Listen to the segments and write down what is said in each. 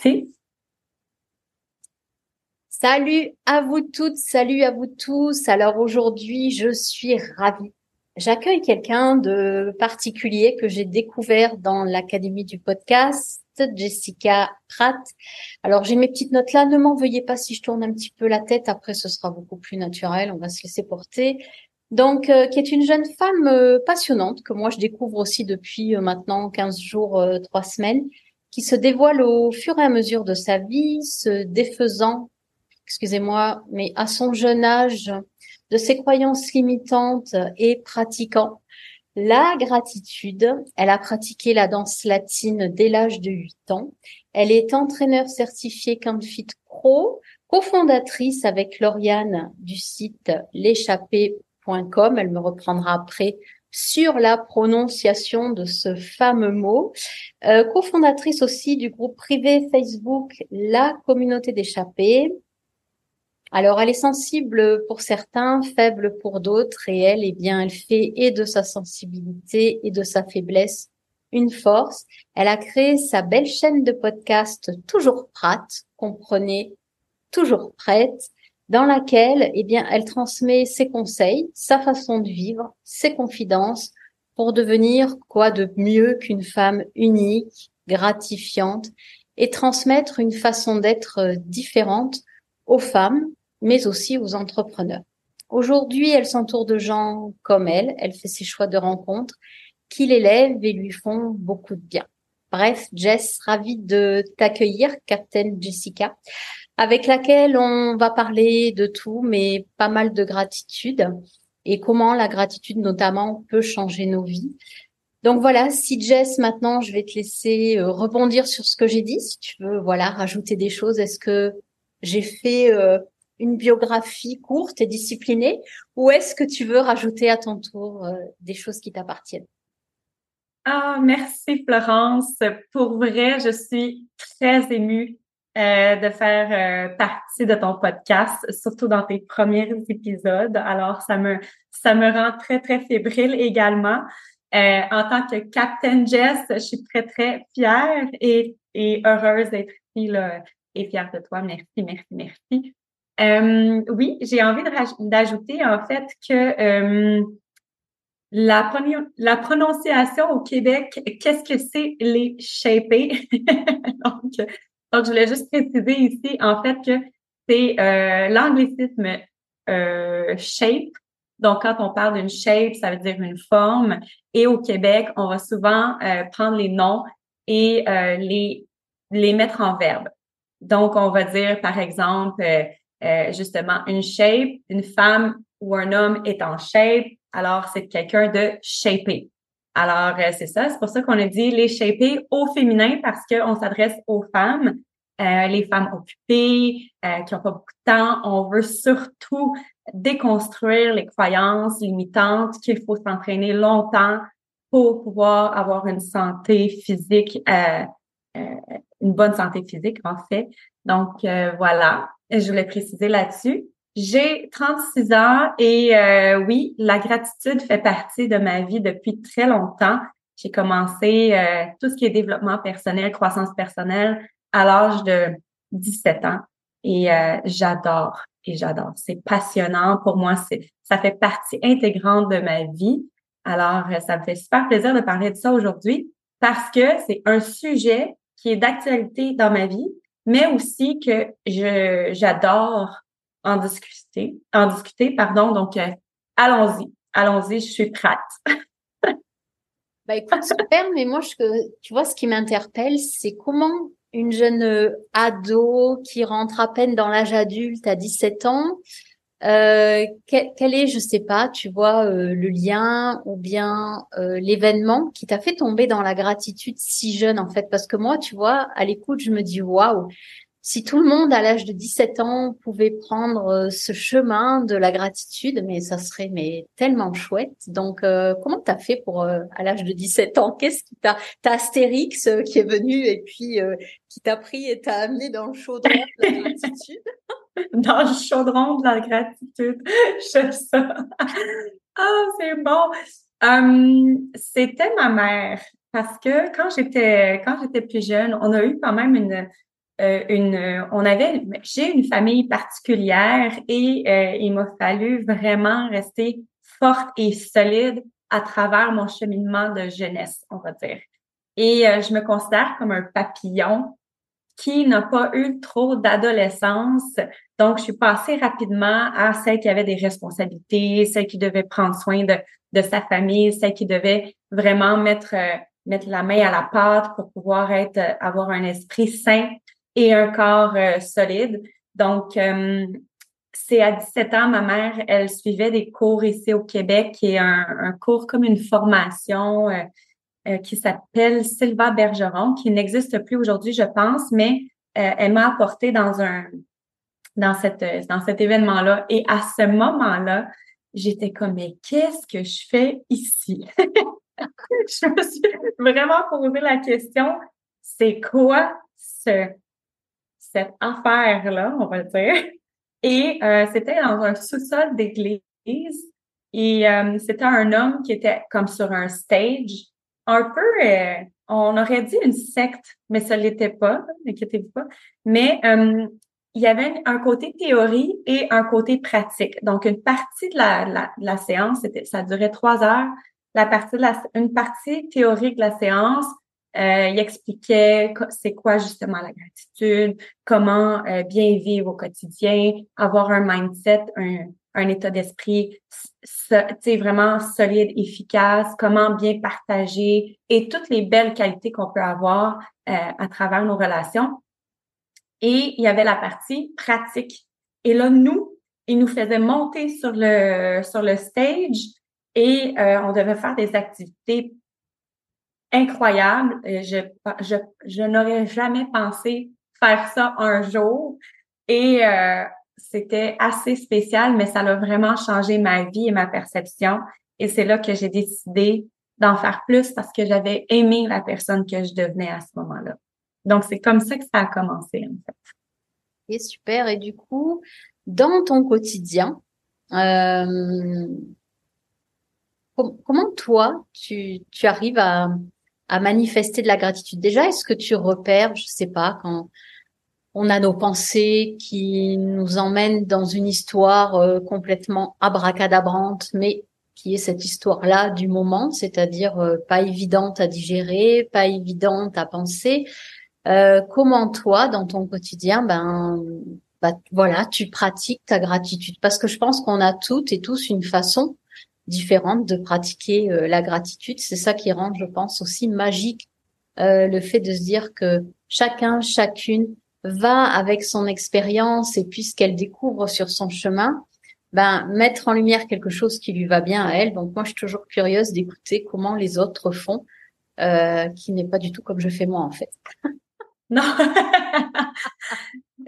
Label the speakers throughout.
Speaker 1: C'est.
Speaker 2: Salut à vous toutes, salut à vous tous. Alors aujourd'hui, je suis ravie. J'accueille quelqu'un de particulier que j'ai découvert dans l'académie du podcast, Jessica Pratt. Alors j'ai mes petites notes là, ne m'en veuillez pas si je tourne un petit peu la tête, après ce sera beaucoup plus naturel, on va se laisser porter. Donc, euh, qui est une jeune femme euh, passionnante que moi je découvre aussi depuis euh, maintenant 15 jours, 3 semaines, qui se dévoile au fur et à mesure de sa vie, se défaisant excusez-moi, mais à son jeune âge, de ses croyances limitantes et pratiquant la gratitude. Elle a pratiqué la danse latine dès l'âge de 8 ans. Elle est entraîneur certifié Fit Pro, cofondatrice avec Lauriane du site l'échappée.com. Elle me reprendra après sur la prononciation de ce fameux mot. Euh, cofondatrice aussi du groupe privé Facebook La Communauté d'échappés. Alors, elle est sensible pour certains, faible pour d'autres, et elle, eh bien, elle fait et de sa sensibilité et de sa faiblesse une force. Elle a créé sa belle chaîne de podcast Toujours Prête, comprenez, toujours prête, dans laquelle, eh bien, elle transmet ses conseils, sa façon de vivre, ses confidences pour devenir quoi de mieux qu'une femme unique, gratifiante et transmettre une façon d'être différente aux femmes mais aussi aux entrepreneurs. Aujourd'hui, elle s'entoure de gens comme elle, elle fait ses choix de rencontres qui l'élèvent et lui font beaucoup de bien. Bref, Jess, ravie de t'accueillir, Captain Jessica, avec laquelle on va parler de tout, mais pas mal de gratitude et comment la gratitude notamment peut changer nos vies. Donc voilà, si Jess, maintenant, je vais te laisser euh, rebondir sur ce que j'ai dit. Si tu veux, voilà, rajouter des choses. Est-ce que j'ai fait euh, une biographie courte et disciplinée ou est-ce que tu veux rajouter à ton tour euh, des choses qui t'appartiennent?
Speaker 1: Ah, merci Florence. Pour vrai, je suis très émue euh, de faire euh, partie de ton podcast, surtout dans tes premiers épisodes. Alors, ça me ça me rend très très fébrile également. en tant que Captain Jess, je suis très très fière et, et heureuse d'être ici là, et fière de toi. Merci, merci, merci. Euh, oui, j'ai envie d'ajouter en fait que euh, la, la, prononciation au Québec, qu'est-ce que c'est les shapés? donc, je voulais juste préciser ici en fait que c'est euh, l'anglicisme euh, shape. Donc, quand on parle d'une shape, ça veut dire une forme. Et au Québec, on va souvent euh, prendre les noms et les, les mettre en verbe. Donc, on va dire, par exemple, euh, justement une shape, une femme ou un homme est en shape, alors c'est quelqu'un de shapé. Alors, euh, c'est ça, c'est pour ça qu'on a dit les shapés au féminin parce qu'on s'adresse aux femmes, euh, les femmes occupées, qui n'ont pas beaucoup de temps. On veut surtout déconstruire les croyances limitantes qu'il faut s'entraîner longtemps pour pouvoir avoir une santé physique, une bonne santé physique en fait. Donc voilà, je voulais préciser là-dessus. J'ai 36 ans et euh, oui, la gratitude fait partie de ma vie depuis très longtemps. J'ai commencé euh, tout ce qui est développement personnel, croissance personnelle à l'âge de 17 ans et euh, j'adore et j'adore. C'est passionnant pour moi, c'est ça fait partie intégrante de ma vie. Alors ça me fait super plaisir de parler de ça aujourd'hui parce que c'est un sujet qui est d'actualité dans ma vie mais aussi que je j'adore en discuter, en discuter, pardon. Donc, euh, allons-y, allons-y, je suis prête.
Speaker 2: bah écoute, super, mais moi, je, tu vois, ce qui m'interpelle, c'est comment une jeune euh, ado qui rentre à peine dans l'âge adulte à 17 ans euh, quel, est, je sais pas, tu vois, euh, le lien ou bien l'événement qui t'a fait tomber dans la gratitude si jeune en fait? Parce que moi, tu vois, à l'écoute, je me dis waouh, si tout le monde à l'âge de 17 ans pouvait prendre ce chemin de la gratitude, mais ça serait mais tellement chouette. Donc, comment t'as fait pour à l'âge de 17 ans? Qu'est-ce qui t'a T'as Astérix qui est venu et puis qui t'a pris et t'a amené dans le chaudron de la gratitude?
Speaker 1: Dans le chaudron de la gratitude. J'aime ça. ah, c'est bon. Hum, c'était ma mère. parce que quand j'étais quand j'étais plus jeune, on a eu quand même une euh, une on avait j'ai une famille particulière et euh, il m'a fallu vraiment rester forte et solide à travers mon cheminement de jeunesse, on va dire. Et euh, je me considère comme un papillon qui n'a pas eu trop d'adolescence. Donc, je suis passée rapidement à celle qui avait des responsabilités, celle qui devait prendre soin de, de sa famille, celle qui devait vraiment mettre, euh, mettre la main à la pâte pour pouvoir être, euh, avoir un esprit sain et un corps solide. Donc, c'est à 17 ans, ma mère, elle suivait des cours ici au Québec, est un, un cours comme une formation euh, qui s'appelle Sylva Bergeron, qui n'existe plus aujourd'hui, je pense, mais euh, elle m'a apporté dans un dans cette dans cet événement-là. Et à ce moment-là, j'étais comme mais qu'est-ce que je fais ici? Je me suis vraiment posé la question c'est quoi ce cette affaire-là, on va dire. Et euh, c'était dans un sous-sol d'église. Et c'était un homme qui était comme sur un stage un peu, euh, on aurait dit une secte, mais ça l'était pas, n'inquiétez-vous pas. Mais euh, il y avait un côté théorie et un côté pratique. Donc, une partie de la, la, séance, c'était, ça durait trois heures. La partie de la, une partie théorique de la séance, euh, il expliquait c'est quoi justement la gratitude, comment bien vivre au quotidien, avoir un mindset, un, un état d'esprit vraiment solide, efficace, comment bien partager et toutes les belles qualités qu'on peut avoir euh, à travers nos relations. Et il y avait la partie pratique. Et là, nous, il nous faisait monter sur le sur le stage et euh, on devait faire des activités incroyables. Je, je, je n'aurais jamais pensé faire ça un jour. Et euh, c'était assez spécial, mais ça a vraiment changé ma vie et ma perception. Et c'est là que j'ai décidé d'en faire plus parce que j'avais aimé la personne que je devenais à ce moment-là. Donc, c'est comme ça que ça a commencé, en fait.
Speaker 2: Et super. Et du coup, dans ton quotidien, euh, comment toi, tu, tu arrives à, à manifester de la gratitude Déjà, est-ce que tu repères, je sais pas, quand on a nos pensées qui nous emmènent dans une histoire euh, complètement abracadabrante, mais qui est cette histoire-là du moment, c'est-à-dire euh, pas évidente à digérer, pas évidente à penser. Euh, comment toi, dans ton quotidien, ben, bah, voilà, tu pratiques ta gratitude? Parce que je pense qu'on a toutes et tous une façon différente de pratiquer la gratitude. C'est ça qui rend, je pense, aussi magique le fait de se dire que chacun, chacune va avec son expérience et puis ce qu'elle découvre sur son chemin, ben mettre en lumière quelque chose qui lui va bien à elle. Donc moi, je suis toujours curieuse d'écouter comment les autres font, euh, qui n'est pas du tout comme je fais moi en fait.
Speaker 1: non.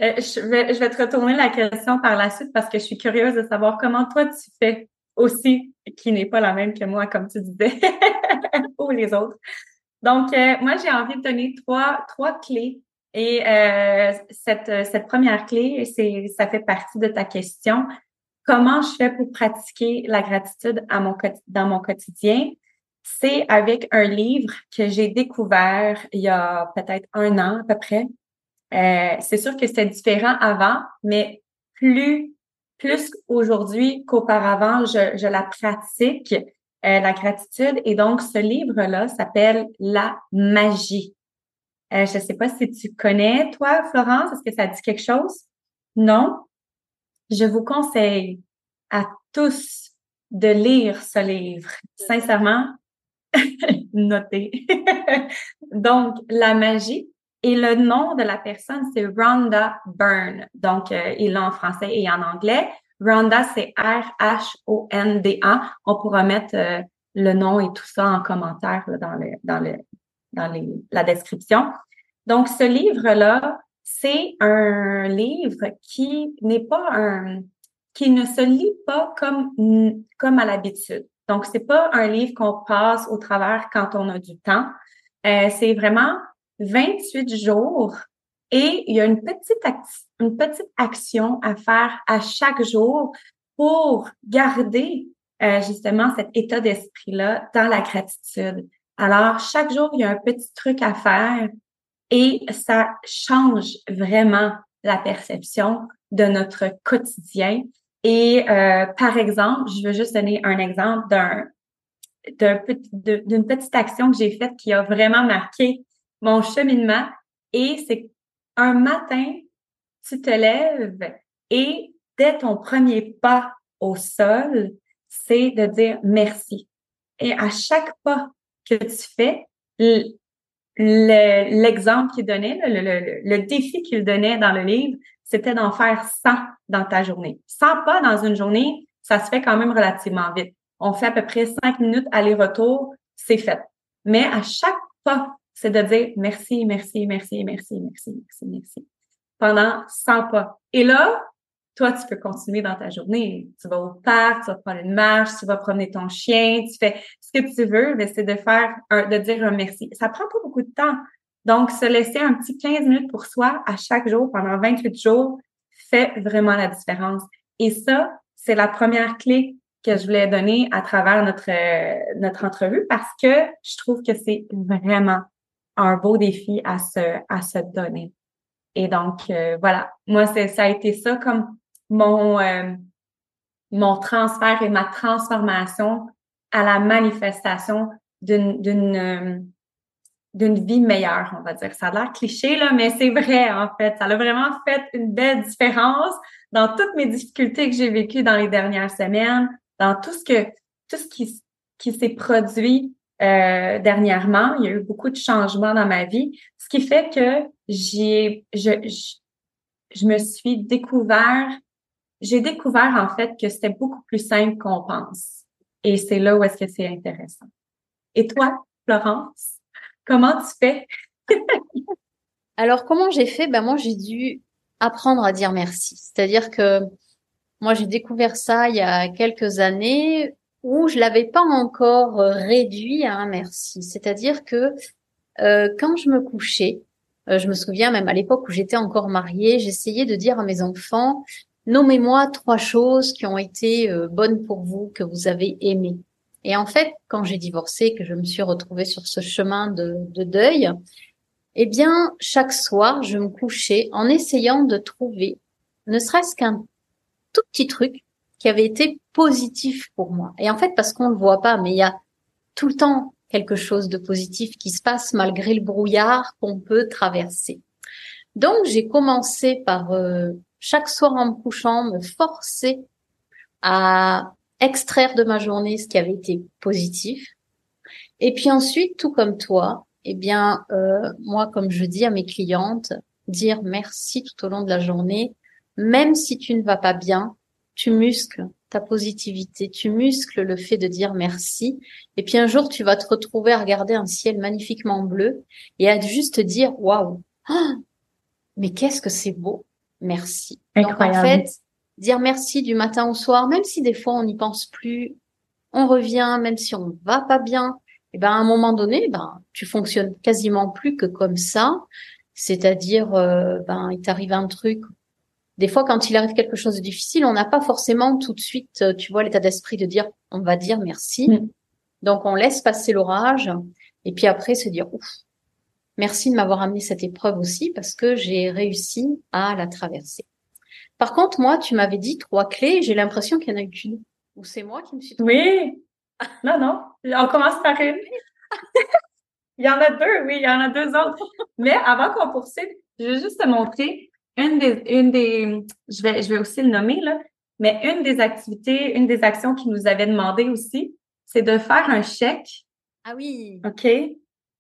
Speaker 1: Euh, je, vais, je vais te retourner la question par la suite parce que je suis curieuse de savoir comment toi tu fais aussi, qui n'est pas la même que moi, comme tu disais, ou les autres. Donc, euh, moi, j'ai envie de donner trois, trois clés et euh, cette, cette première clé, c'est ça fait partie de ta question. Comment je fais pour pratiquer la gratitude à mon, dans mon quotidien? C'est avec un livre que j'ai découvert il y a peut-être un an à peu près. Euh, c'est sûr que c'était différent avant, mais plus plus aujourd'hui qu'auparavant, je, je la pratique, euh, la gratitude. Et donc, ce livre-là s'appelle La magie euh, je ne sais pas si tu connais, toi, Florence, est-ce que ça dit quelque chose? Non? Je vous conseille à tous de lire ce livre. Sincèrement, notez. Donc, la magie. Et le nom de la personne, c'est Rhonda Byrne. Donc, euh, il l'a en français et en anglais. Rhonda, c'est R-H-O-N-D-A. On pourra mettre euh, le nom et tout ça en commentaire dans, le, dans, le, dans la description. Donc, ce livre-là, c'est un livre qui n'est pas un, qui ne se lit pas comme, comme à l'habitude. Donc, c'est pas un livre qu'on passe au travers quand on a du temps. Euh, c'est vraiment 28 jours et il y a une petite, une petite action à faire à chaque jour pour garder euh, justement cet état d'esprit-là dans la gratitude. Alors, chaque jour, il y a un petit truc à faire et ça change vraiment la perception de notre quotidien. Et euh, par exemple, je veux juste donner un exemple d'un d'une petite action que j'ai faite qui a vraiment marqué mon cheminement. Et c'est un matin, tu te lèves et dès ton premier pas au sol, c'est de dire merci. Et à chaque pas que tu fais, l'exemple qu'il donnait, le, le, défi qu'il donnait dans le livre, c'était d'en faire 100 dans ta journée. 100 pas dans une journée, ça se fait quand même relativement vite. On fait à peu près 5 minutes aller-retour, c'est fait. Mais à chaque pas, c'est de dire merci, merci, merci, merci, merci, merci, merci. Pendant 100 pas. Et là, toi, tu peux continuer dans ta journée. Tu vas au parc, tu vas prendre une marche, tu vas promener ton chien, tu fais ce que tu veux, mais c'est de faire, un, de dire un merci. Ça prend pas beaucoup de temps. Donc, se laisser un petit 15 minutes pour soi à chaque jour pendant 28 jours fait vraiment la différence. Et ça, c'est la première clé que je voulais donner à travers notre, notre entrevue parce que je trouve que c'est vraiment un beau défi à se, à se donner. Et donc, euh, voilà, moi, ça a été ça comme mon, euh, mon transfert et ma transformation à la manifestation d'une, d'une, euh, d'une vie meilleure, on va dire. Ça a l'air cliché, là, mais c'est vrai, en fait. Ça a vraiment fait une belle différence dans toutes mes difficultés que j'ai vécues dans les dernières semaines, dans tout ce que, tout ce qui, qui s'est produit euh, dernièrement. Il y a eu beaucoup de changements dans ma vie, ce qui fait que j'ai, je, je, je me suis découvert j'ai découvert en fait que c'était beaucoup plus simple qu'on pense. Et c'est là où est-ce que c'est intéressant. Et toi, Florence, comment tu fais?
Speaker 2: Alors, comment j'ai fait? Ben, moi, j'ai dû apprendre à dire merci. C'est-à-dire que moi, j'ai découvert ça il y a quelques années où je l'avais pas encore réduit à un merci. C'est-à-dire que euh, quand je me couchais, euh, je me souviens même à l'époque où j'étais encore mariée, j'essayais de dire à mes enfants, Nommez-moi trois choses qui ont été euh, bonnes pour vous, que vous avez aimées. Et en fait, quand j'ai divorcé, que je me suis retrouvée sur ce chemin de, de deuil, eh bien, chaque soir, je me couchais en essayant de trouver, ne serait-ce qu'un tout petit truc qui avait été positif pour moi. Et en fait, parce qu'on ne le voit pas, mais il y a tout le temps quelque chose de positif qui se passe malgré le brouillard qu'on peut traverser. Donc, j'ai commencé par euh, chaque soir en me couchant, me forcer à extraire de ma journée ce qui avait été positif. Et puis ensuite, tout comme toi, eh bien, euh, moi, comme je dis à mes clientes, dire merci tout au long de la journée, même si tu ne vas pas bien, tu muscles ta positivité, tu muscles le fait de dire merci. Et puis un jour, tu vas te retrouver à regarder un ciel magnifiquement bleu et à juste dire waouh, ah, mais qu'est-ce que c'est beau merci. Incroyable. Donc en fait, dire merci du matin au soir, même si des fois on n'y pense plus, on revient, même si on va pas bien, et eh ben à un moment donné, ben tu fonctionnes quasiment plus que comme ça. C'est-à-dire, euh, ben il t'arrive un truc. Des fois, quand il arrive quelque chose de difficile, on n'a pas forcément tout de suite, euh, tu vois, l'état d'esprit de dire, on va dire merci. Mm. Donc on laisse passer l'orage, et puis après se dire, ouf, Merci de m'avoir amené cette épreuve aussi parce que j'ai réussi à la traverser. Par contre, moi, tu m'avais dit trois clés. J'ai l'impression qu'il y en a eu qu'une. Ou c'est moi qui me suis
Speaker 1: Oui. Non, non. On commence par une. il y en a deux, oui, il y en a deux autres. Mais avant qu'on poursuive, je vais juste te montrer une des, une des, je vais, je vais aussi le nommer, là, mais une des activités, une des actions qui nous avait demandé aussi, c'est de faire un chèque.
Speaker 2: Ah oui.
Speaker 1: OK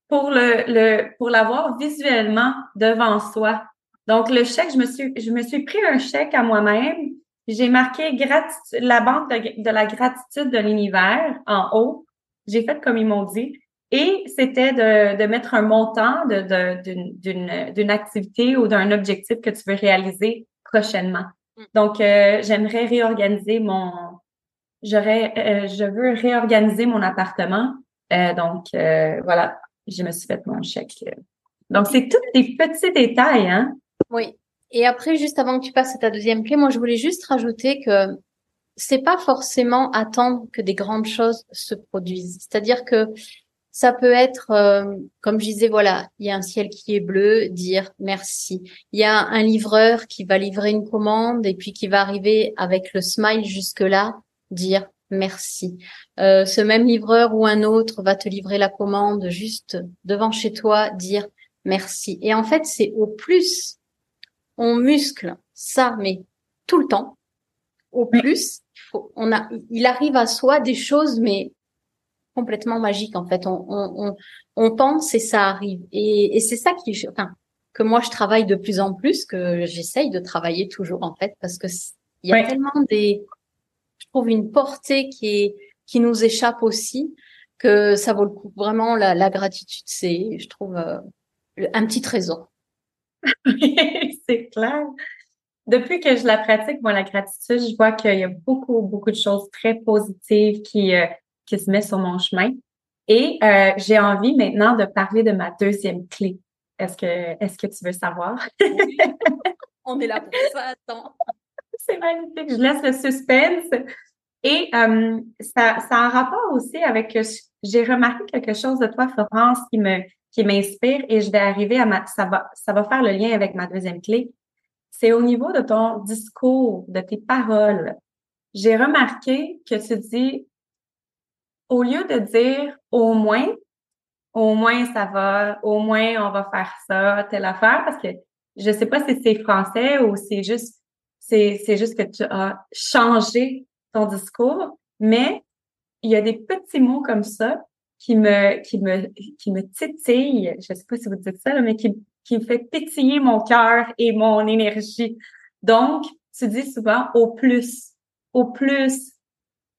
Speaker 1: pour le, le pour l'avoir visuellement devant soi. Donc le chèque, je me suis je me suis pris un chèque à moi-même. J'ai marqué gratitude, la banque de, de la gratitude de l'univers en haut. J'ai fait comme ils m'ont dit. Et c'était de, de mettre un montant de, d'une, d'une activité ou d'un objectif que tu veux réaliser prochainement. Mm. Donc, euh, j'aimerais réorganiser mon, j'aurais, euh, je veux réorganiser mon appartement. Euh, donc, voilà, je me suis fait mon chèque. Donc, c'est tous des petits détails, hein?
Speaker 2: Oui. Et après, juste avant que tu passes à ta deuxième clé, moi, je voulais juste rajouter que c'est pas forcément attendre que des grandes choses se produisent. C'est-à-dire que Ça peut être, euh, comme je disais, voilà, il y a un ciel qui est bleu, dire merci. Il y a un livreur qui va livrer une commande et puis qui va arriver avec le smile jusque là, dire merci. Euh, ce même livreur ou un autre va te livrer la commande juste devant chez toi, dire merci. Et en fait, c'est au plus on muscle ça, mais tout le temps. Au plus, on a, il arrive à soi des choses, mais complètement magiques en fait. On, on, on, pense et ça arrive. Et, et c'est ça qui, enfin, que moi je travaille de plus en plus, que j'essaye de travailler toujours en fait, parce que il y a tellement des, je trouve une portée qui est qui nous échappe aussi que ça vaut le coup. Vraiment, la, la gratitude, c'est, je trouve, euh, un petit trésor.
Speaker 1: c'est clair. Depuis que je la pratique, moi, la gratitude, je vois qu'il y a beaucoup, beaucoup de choses très positives qui, euh, qui se mettent sur mon chemin. Et euh, j'ai envie maintenant de parler de ma deuxième clé. Est-ce que, est-ce que tu veux savoir?
Speaker 2: On est là pour ça, attends.
Speaker 1: C'est magnifique. Je laisse le suspense. Et euh, ça, ça a un rapport aussi avec, j'ai remarqué quelque chose de toi, Florence, qui me, qui m'inspire et je vais arriver à ma, ça va, ça va faire le lien avec ma deuxième clé. C'est au niveau de ton discours, de tes paroles. J'ai remarqué que tu dis, au lieu de dire au moins, au moins ça va, au moins on va faire ça, telle affaire, parce que je sais pas si c'est français ou c'est juste, c'est, c'est juste que tu as changé ton discours, mais il y a des petits mots comme ça qui me, qui me, qui me titille, je sais pas si vous dites ça, mais qui, qui me fait pétiller mon cœur et mon énergie. Donc, tu dis souvent au plus, au plus,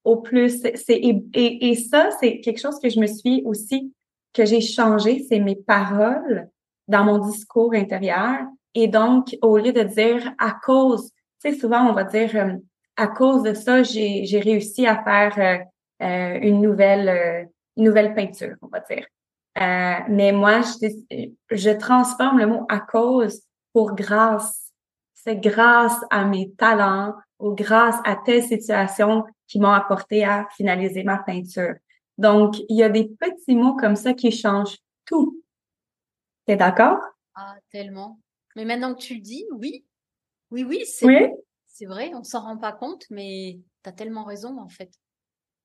Speaker 1: au plus. Et, et, ça, c'est quelque chose que je me suis aussi, que j'ai changé, c'est mes paroles dans mon discours intérieur. Et donc, au lieu de dire à cause, tu sais, souvent on va dire euh, à cause de ça, j'ai, réussi à faire euh, euh une nouvelle une nouvelle peinture, on va dire. Mais moi, je transforme le mot à cause pour grâce. C'est grâce à mes talents ou grâce à telle situation qui m'ont apporté à finaliser ma peinture. Donc, il y a des petits mots comme ça qui changent tout. T'es d'accord?
Speaker 2: Ah, tellement. Mais maintenant que tu le dis, oui. Oui, oui, c'est oui. C'est vrai, on s'en rend pas compte, mais tu as tellement raison, en fait.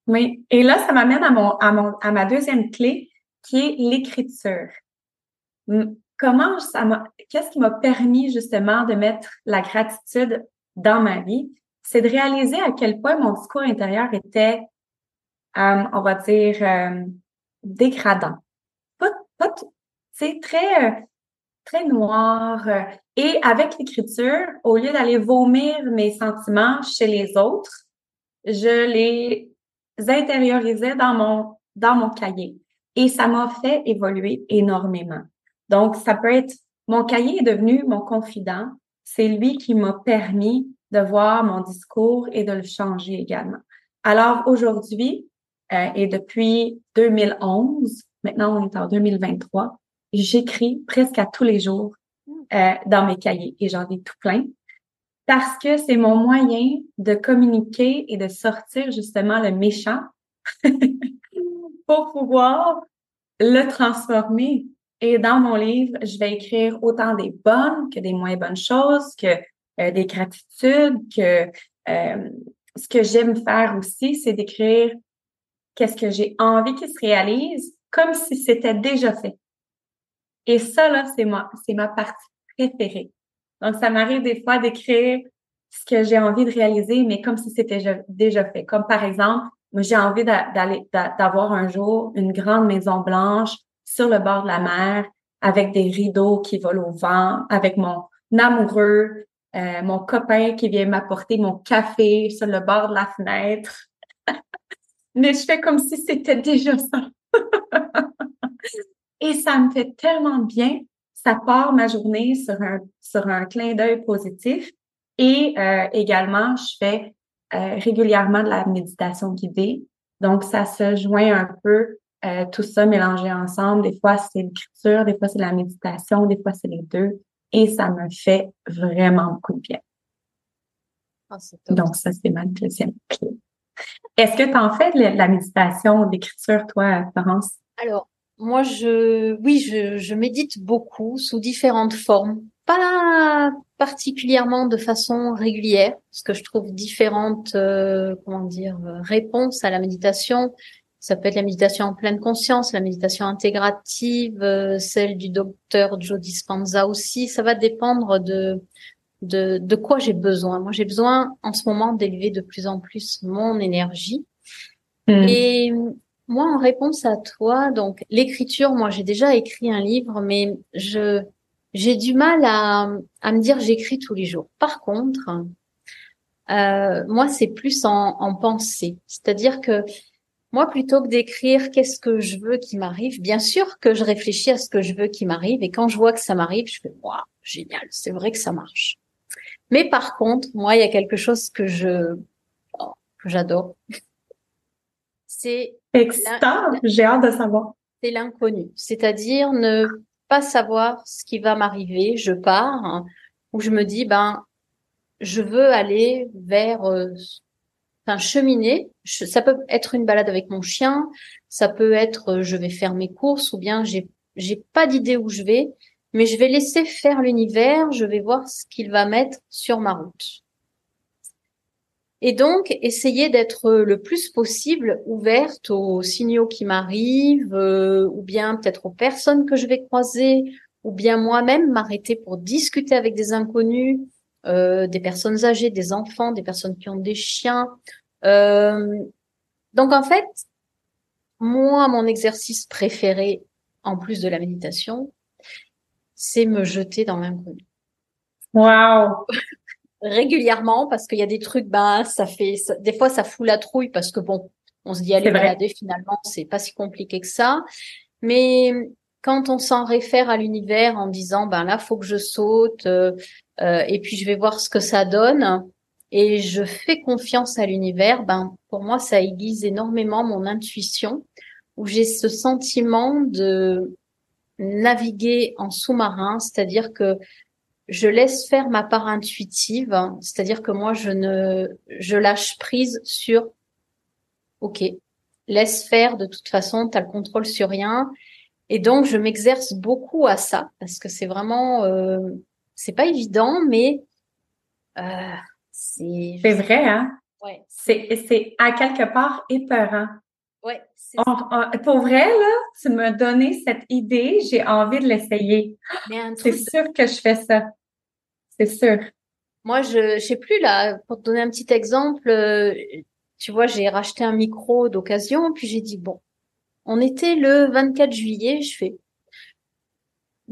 Speaker 1: Oui. Et là, ça m'amène à mon, à mon, à ma deuxième clé, qui est l'écriture. Comment ça m'a, qu'est-ce qui m'a permis justement de mettre la gratitude dans ma vie? C'est de réaliser à quel point mon discours intérieur était, euh, on va dire, euh, dégradant. C'est très, euh, très noir. Et avec l'écriture, au lieu d'aller vomir mes sentiments chez les autres, je les intériorisais dans mon, dans mon cahier. Et ça m'a fait évoluer énormément. Donc, ça peut être, mon cahier est devenu mon confident. C'est lui qui m'a permis de voir mon discours et de le changer également. Alors, aujourd'hui, euh, et depuis 2011, maintenant on est en 2023, j'écris presque à tous les jours euh, dans mes cahiers et j'en ai tout plein parce que c'est mon moyen de communiquer et de sortir justement le méchant pour pouvoir le transformer. Et dans mon livre, je vais écrire autant des bonnes que des moins bonnes choses, que euh, des gratitudes, que euh, ce que j'aime faire aussi, c'est d'écrire qu'est-ce que j'ai envie qu'il se réalise comme si c'était déjà fait. Et ça, là, c'est moi, c'est ma partie préférée. Donc, ça m'arrive des fois d'écrire ce que j'ai envie de réaliser, mais comme si c'était déjà fait. Comme par exemple, moi, j'ai envie d'aller, d'avoir un jour une grande maison blanche sur le bord de la mer avec des rideaux qui volent au vent, avec mon amoureux, euh, mon copain qui vient m'apporter mon café sur le bord de la fenêtre. mais je fais comme si c'était déjà ça. Et ça me fait tellement bien ça part ma journée sur un, sur un clin d'œil positif. Et euh, également, je fais euh, régulièrement de la méditation guidée. Donc, ça se joint un peu euh, tout ça mélangé ensemble. Des fois, c'est l'écriture, des fois, c'est la méditation, des fois, c'est les deux. Et ça me fait vraiment beaucoup de bien. Ah, Donc, ça, c'est ma deuxième clé. Est-ce que tu en fais de la méditation ou l'écriture, toi, Florence?
Speaker 2: Alors, moi, je, oui, je, je médite beaucoup sous différentes formes, pas particulièrement de façon régulière, parce que je trouve différentes, euh, comment dire, réponses à la méditation. Ça peut être la méditation en pleine conscience, la méditation intégrative, euh, celle du docteur Joe Dispenza aussi. Ça va dépendre de de, de quoi j'ai besoin. Moi, j'ai besoin en ce moment d'élever de plus en plus mon énergie. Hmm. Et moi, en réponse à toi, donc l'écriture, moi, j'ai déjà écrit un livre, mais je j'ai du mal à, à me dire j'écris tous les jours. Par contre, euh, moi, c'est plus en, en pensée, c'est-à-dire que moi, plutôt que d'écrire qu'est-ce que je veux qui m'arrive, bien sûr que je réfléchis à ce que je veux qui m'arrive, et quand je vois que ça m'arrive, je fais waouh, génial, c'est vrai que ça marche. Mais par contre, moi, il y a quelque chose que je oh, que j'adore.
Speaker 1: C'est. J'ai hâte de savoir.
Speaker 2: C'est l'inconnu, c'est-à-dire ne pas savoir ce qui va m'arriver. Je pars hein, où je me dis ben je veux aller vers euh, enfin cheminer. ça peut être une balade avec mon chien, ça peut être euh, je vais faire mes courses ou bien j'ai j'ai pas d'idée où je vais, mais je vais laisser faire l'univers, je vais voir ce qu'il va mettre sur ma route. Et donc, essayer d'être le plus possible ouverte aux signaux qui m'arrivent, euh, ou bien peut-être aux personnes que je vais croiser, ou bien moi-même m'arrêter pour discuter avec des inconnus, euh, des personnes âgées, des enfants, des personnes qui ont des chiens. Euh, donc en fait, moi, mon exercice préféré, en plus de la méditation, c'est me jeter dans l'inconnu.
Speaker 1: Wow.
Speaker 2: Régulièrement parce qu'il y a des trucs, ben ça fait, des fois ça fout la trouille parce que bon, on se dit aller balader finalement, c'est pas si compliqué que ça. Mais quand on s'en réfère à l'univers en disant ben là faut que je saute euh, euh, et puis je vais voir ce que ça donne et je fais confiance à l'univers, ben pour moi ça aiguise énormément mon intuition où j'ai ce sentiment de naviguer en sous-marin, c'est-à-dire que je laisse faire ma part intuitive, c'est-à-dire que moi je ne je lâche prise sur OK, laisse faire de toute façon, tu as le contrôle sur rien. Et donc je m'exerce beaucoup à ça parce que c'est vraiment euh, c'est pas évident mais euh,
Speaker 1: c'est vrai hein? Ouais. C'est à quelque part épeurant.
Speaker 2: Ouais,
Speaker 1: pour vrai, là, tu m'as donné cette idée, j'ai envie de l'essayer. C'est sûr que je fais ça. C'est sûr.
Speaker 2: Moi, je, je sais plus, là, pour te donner un petit exemple, euh, tu vois, j'ai racheté un micro d'occasion, puis j'ai dit, bon, on était le 24 juillet, je fais,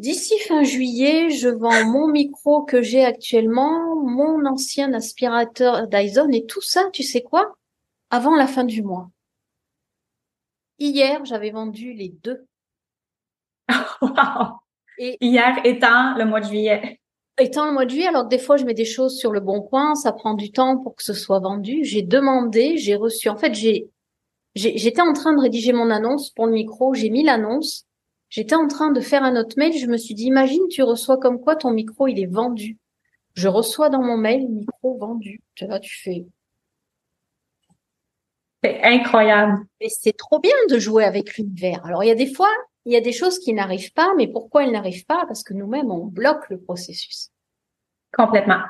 Speaker 2: D'ici fin juillet, je vends mon micro que j'ai actuellement, mon ancien aspirateur Dyson et tout ça, tu sais quoi? Avant la fin du mois. Hier, j'avais vendu les deux.
Speaker 1: Et hier étant le mois de juillet.
Speaker 2: Étant le mois de juillet, alors que des fois je mets des choses sur le bon coin, ça prend du temps pour que ce soit vendu. J'ai demandé, j'ai reçu. En fait, j'ai j'étais en train de rédiger mon annonce pour le micro, j'ai mis l'annonce. J'étais en train de faire un autre mail, je me suis dit imagine tu reçois comme quoi ton micro il est vendu. Je reçois dans mon mail micro vendu. Tu vois, tu fais
Speaker 1: c'est incroyable.
Speaker 2: Mais c'est trop bien de jouer avec l'univers. Alors, il y a des fois, il y a des choses qui n'arrivent pas, mais pourquoi elles n'arrivent pas? Parce que nous-mêmes, on bloque le processus.
Speaker 1: Complètement.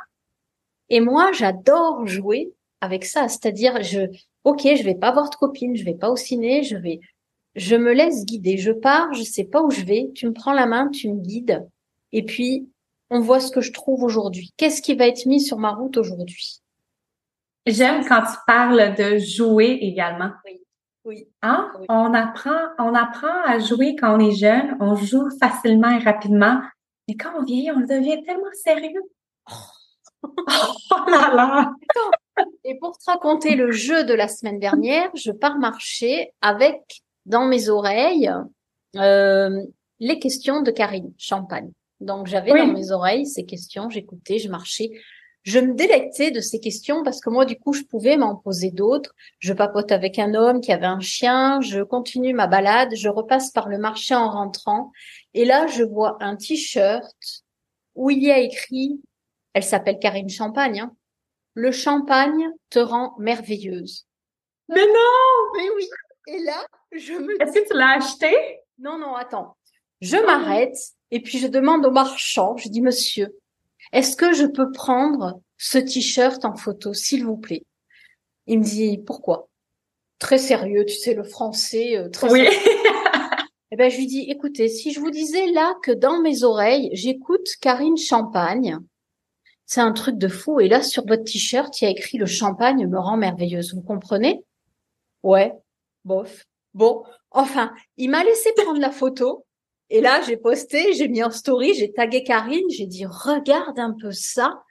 Speaker 2: Et moi, j'adore jouer avec ça. C'est-à-dire, je, ok, je vais pas voir de copine, je vais pas au ciné, je vais, je me laisse guider. Je pars, je sais pas où je vais. Tu me prends la main, tu me guides. Et puis, on voit ce que je trouve aujourd'hui. Qu'est-ce qui va être mis sur ma route aujourd'hui?
Speaker 1: J'aime quand tu parles de jouer également.
Speaker 2: Oui. Oui.
Speaker 1: Hein? On apprend, on apprend à jouer quand on est jeune, on joue facilement et rapidement, mais quand on vieillit, on devient tellement sérieux. Oh, oh là là!
Speaker 2: Et pour te raconter le jeu de la semaine dernière, je pars marcher avec dans mes oreilles euh, les questions de Karine Champagne. Donc j'avais dans mes oreilles ces questions, j'écoutais, je marchais je me délectais de ces questions parce que moi, du coup, je pouvais m'en poser d'autres. Je papote avec un homme qui avait un chien, je continue ma balade, je repasse par le marché en rentrant. Et là, je vois un t-shirt où il y a écrit, elle s'appelle Karine Champagne, hein, le champagne te rend merveilleuse.
Speaker 1: Mais non!
Speaker 2: Mais oui! Et là, je me
Speaker 1: Est-ce que tu l'as acheté?
Speaker 2: Non, non, attends. Je m'arrête et puis je demande au marchand, je dis, monsieur, est-ce que je peux prendre ce t-shirt en photo, s'il vous plaît? Il me dit, pourquoi? Très sérieux, tu sais, le français, euh, très
Speaker 1: oui.
Speaker 2: Eh ben, je lui dis, écoutez, si je vous disais là que dans mes oreilles, j'écoute Karine Champagne, c'est un truc de fou. Et là, sur votre t-shirt, il y a écrit le champagne me rend merveilleuse. Vous comprenez? Ouais, bof. Bon, enfin, il m'a laissé prendre la photo. Et là, j'ai posté, j'ai mis en story, j'ai tagué Karine, j'ai dit, regarde un peu ça.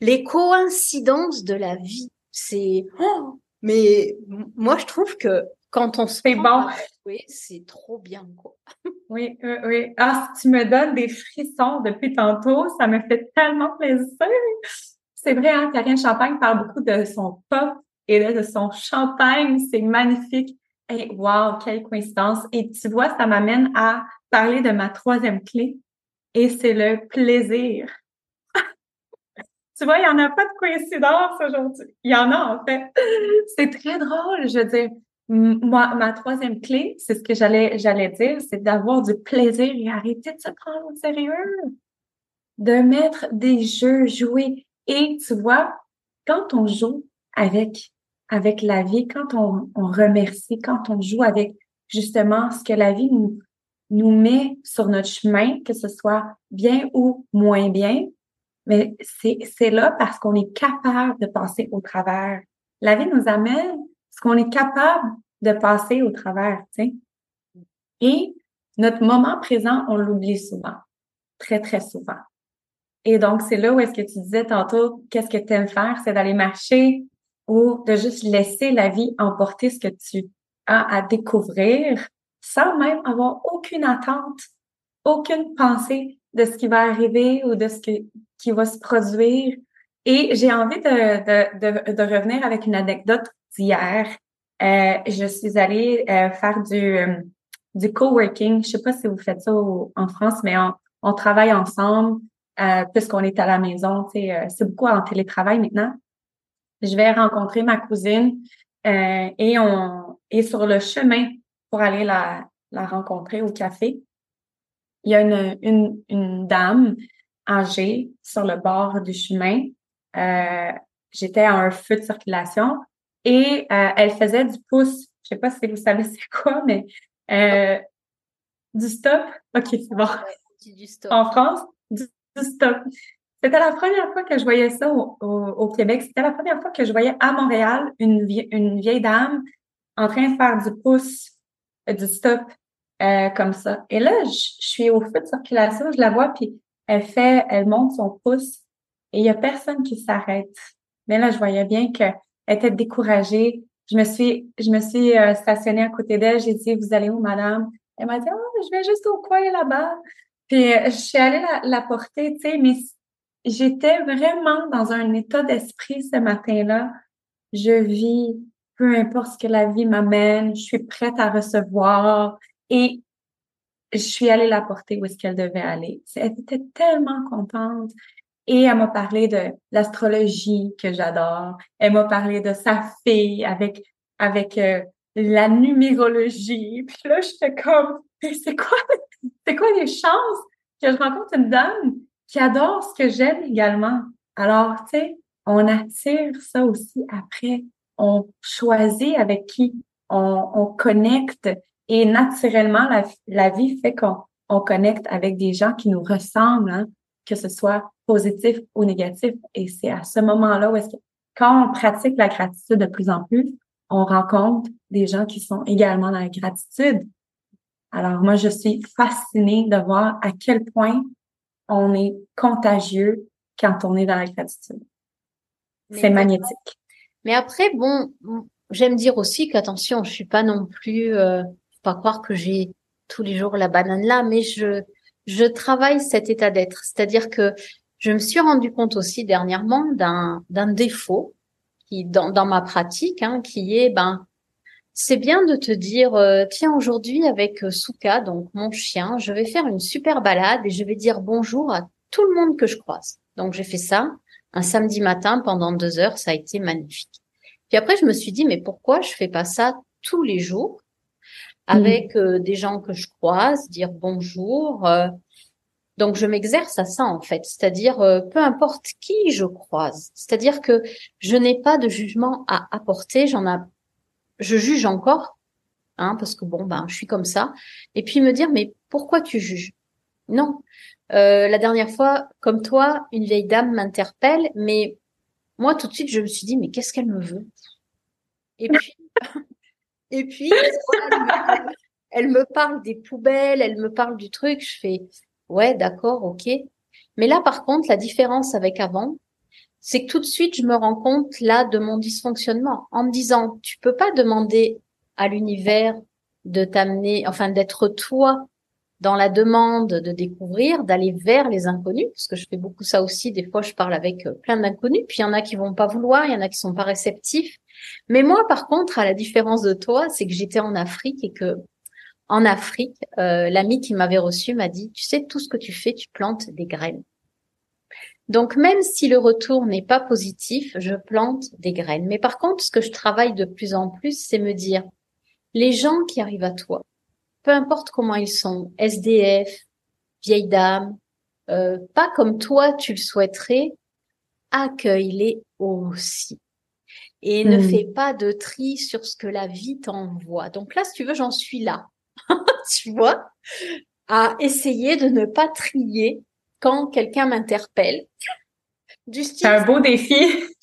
Speaker 2: Les coïncidences de la vie. C'est, oh, mais moi, je trouve que quand on se
Speaker 1: fait bon.
Speaker 2: Oui, c'est trop bien, quoi.
Speaker 1: oui, oui, oui. Ah, si tu me donnes des frissons depuis tantôt, ça me fait tellement plaisir. C'est vrai, hein, Karine Champagne parle beaucoup de son pop et de son champagne. C'est magnifique. Et wow, quelle coïncidence. Et tu vois, ça m'amène à parler de ma troisième clé et c'est le plaisir. tu vois, il n'y en a pas de coïncidence aujourd'hui. Il y en a, en fait. C'est très drôle, je veux dire moi, ma troisième clé, c'est ce que j'allais, j'allais dire, c'est d'avoir du plaisir et arrêter de se prendre au sérieux. De mettre des jeux, jouer. Et tu vois, quand on joue avec, avec la vie, quand on, remercie, quand on joue avec justement ce que la vie nous, nous met sur notre chemin, que ce soit bien ou moins bien, mais c'est, là parce qu'on est capable de passer au travers. La vie nous amène ce qu'on est capable de passer au travers. Et notre moment présent, on l'oublie souvent, très, très souvent. Et donc, c'est là où est-ce que tu disais tantôt, qu'est-ce que tu aimes faire, c'est d'aller marcher ou de juste laisser la vie emporter ce que tu as à découvrir sans même avoir aucune attente, aucune pensée de ce qui va arriver ou de ce qui va se produire. Et j'ai envie de, de, de, revenir avec une anecdote d'hier. Euh, je suis allée euh, faire du, euh, du coworking. Je sais pas si vous faites ça en France, mais on, on travaille ensemble puisqu'on est à la maison. C'est beaucoup en télétravail maintenant. Je vais rencontrer ma cousine et on est sur le chemin pour aller la, la rencontrer au café. Il y a une, une, une dame âgée sur le bord du chemin. Euh, J'étais à un feu de circulation et euh, elle faisait du pouce. Je sais pas si vous savez c'est quoi, mais euh, du stop. OK, c'est bon. du stop. En France, du, stop. C'était la première fois que je voyais ça au, Québec. C'était la première fois que je voyais à Montréal une, vieille dame en train de faire du pouce, euh, du stop, euh, comme ça. Et là, je, suis au feu de circulation, je la vois, puis elle fait, elle monte son pouce et il y a personne qui s'arrête. Mais là, je voyais bien que elle était découragée. Je me suis, je me suis euh, stationnée à côté d'elle. J'ai dit, vous allez où, madame? Elle m'a dit, oh, je vais juste au coin là-bas. Puis euh, je suis allée la, la porter, tu sais, mais j'étais vraiment dans un état d'esprit ce matin-là. Je vis, peu importe ce que la vie m'amène, je suis prête à recevoir. Et je suis allée la porter où est-ce qu'elle devait aller. Elle était tellement contente. Et elle m'a parlé de l'astrologie que j'adore. Elle m'a parlé de sa fille avec avec euh, la numérologie. Puis là, j'étais comme, c'est quoi, c'est quoi les chances que je rencontre une dame qui ce que j'aime également. Alors, tu sais, on attire ça aussi après. On choisit avec qui on, on connecte et naturellement, la, la vie fait qu'on on connecte avec des gens qui nous ressemblent, hein, que ce soit positif ou négatif. Et c'est à ce moment-là où est-ce que, quand on pratique la gratitude de plus en plus, on rencontre des gens qui sont également dans la gratitude. Alors moi, je suis fascinée de voir à quel point on est contagieux quand on est dans la gratitude. C'est magnétique.
Speaker 2: Mais après, bon, j'aime dire aussi qu'attention, je suis pas non plus, euh, faut pas croire que j'ai tous les jours la banane là, mais je je travaille cet état d'être, c'est-à-dire que je me suis rendu compte aussi dernièrement d'un d'un défaut qui dans, dans ma pratique, hein, qui est ben c'est bien de te dire euh, tiens aujourd'hui avec euh, Souka donc mon chien, je vais faire une super balade et je vais dire bonjour à tout le monde que je croise. Donc j'ai fait ça un samedi matin pendant deux heures, ça a été magnifique. Puis après je me suis dit mais pourquoi je fais pas ça tous les jours avec euh, des gens que je croise, dire bonjour. euh, donc je m'exerce à ça en fait, c'est-à-dire euh, peu importe qui je croise, c'est-à-dire que je n'ai pas de jugement à apporter, j'en ai, je juge encore, hein, parce que bon ben je suis comme ça, et puis me dire mais pourquoi tu juges? Non, Euh, la dernière fois, comme toi, une vieille dame m'interpelle, mais moi tout de suite je me suis dit mais qu'est-ce qu'elle me veut? Et puis et puis elle, me, elle me parle des poubelles, elle me parle du truc, je fais Ouais, d'accord, ok. Mais là, par contre, la différence avec avant, c'est que tout de suite, je me rends compte là de mon dysfonctionnement en me disant, tu peux pas demander à l'univers de t'amener, enfin, d'être toi dans la demande de découvrir, d'aller vers les inconnus, parce que je fais beaucoup ça aussi. Des fois, je parle avec euh, plein d'inconnus, puis il y en a qui vont pas vouloir, il y en a qui sont pas réceptifs. Mais moi, par contre, à la différence de toi, c'est que j'étais en Afrique et que en Afrique, euh, l'ami qui m'avait reçu m'a dit, tu sais, tout ce que tu fais, tu plantes des graines. Donc, même si le retour n'est pas positif, je plante des graines. Mais par contre, ce que je travaille de plus en plus, c'est me dire, les gens qui arrivent à toi, peu importe comment ils sont, SDF, vieille dame, euh, pas comme toi tu le souhaiterais, accueille-les aussi. Et ne
Speaker 1: Mm.
Speaker 2: fais pas de tri sur ce que la vie t'envoie. Donc là, si tu veux, j'en suis là. tu vois, à essayer de ne pas trier quand quelqu'un m'interpelle. Du
Speaker 1: C'est un beau défi.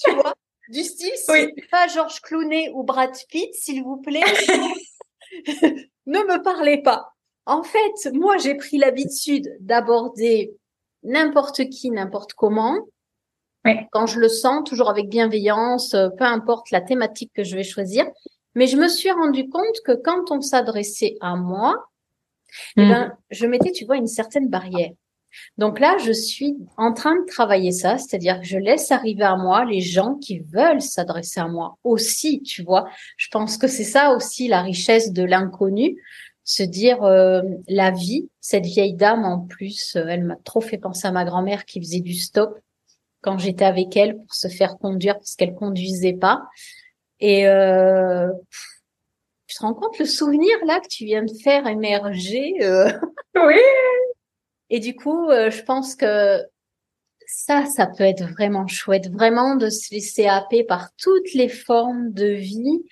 Speaker 2: tu vois, du style, si
Speaker 1: Oui.
Speaker 2: c'est pas Georges Clooney ou Brad Pitt, s'il vous plaît, ne me parlez pas. En fait, moi, j'ai pris l'habitude d'aborder n'importe qui, n'importe comment.
Speaker 1: Oui.
Speaker 2: Quand je le sens, toujours avec bienveillance, euh, peu importe la thématique que je vais choisir. Mais je me suis rendu compte que quand on s'adressait à moi, eh
Speaker 1: Mm.
Speaker 2: ben, je mettais, tu vois, une certaine barrière. Donc là, je suis en train de travailler ça, c'est-à-dire que je laisse arriver à moi les gens qui veulent s'adresser à moi aussi, tu vois. Je pense que c'est ça aussi la richesse de l'inconnu, se dire euh, la vie, cette vieille dame en plus, euh, elle m'a trop fait penser à ma grand-mère qui faisait du stop quand j'étais avec elle pour se faire conduire parce qu'elle conduisait pas. Et euh, tu te rends compte le souvenir là que tu viens de faire émerger euh,
Speaker 1: Oui.
Speaker 2: Et du coup, euh, je pense que ça, ça peut être vraiment chouette, vraiment de se laisser happer par toutes les formes de vie,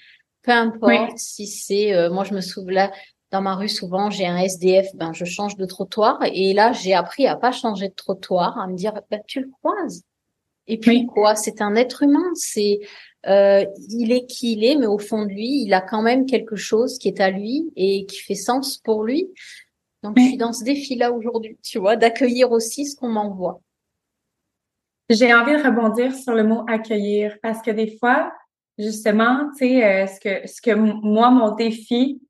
Speaker 2: peu importe
Speaker 1: Oui.
Speaker 2: si c'est, euh, moi je me souviens là, dans ma rue souvent j'ai un SDF, ben je change de trottoir et là j'ai appris à pas changer de trottoir, à me dire ben tu le croises. Et puis
Speaker 1: Oui.
Speaker 2: quoi, c'est un être humain, c'est euh, il est qui il est, mais au fond de lui, il a quand même quelque chose qui est à lui et qui fait sens pour lui. Donc, je suis dans ce défi-là aujourd'hui, tu vois, d'accueillir aussi ce qu'on m'envoie.
Speaker 1: J'ai envie de rebondir sur le mot accueillir parce que des fois, justement, tu sais, euh, ce que ce que moi mon défi,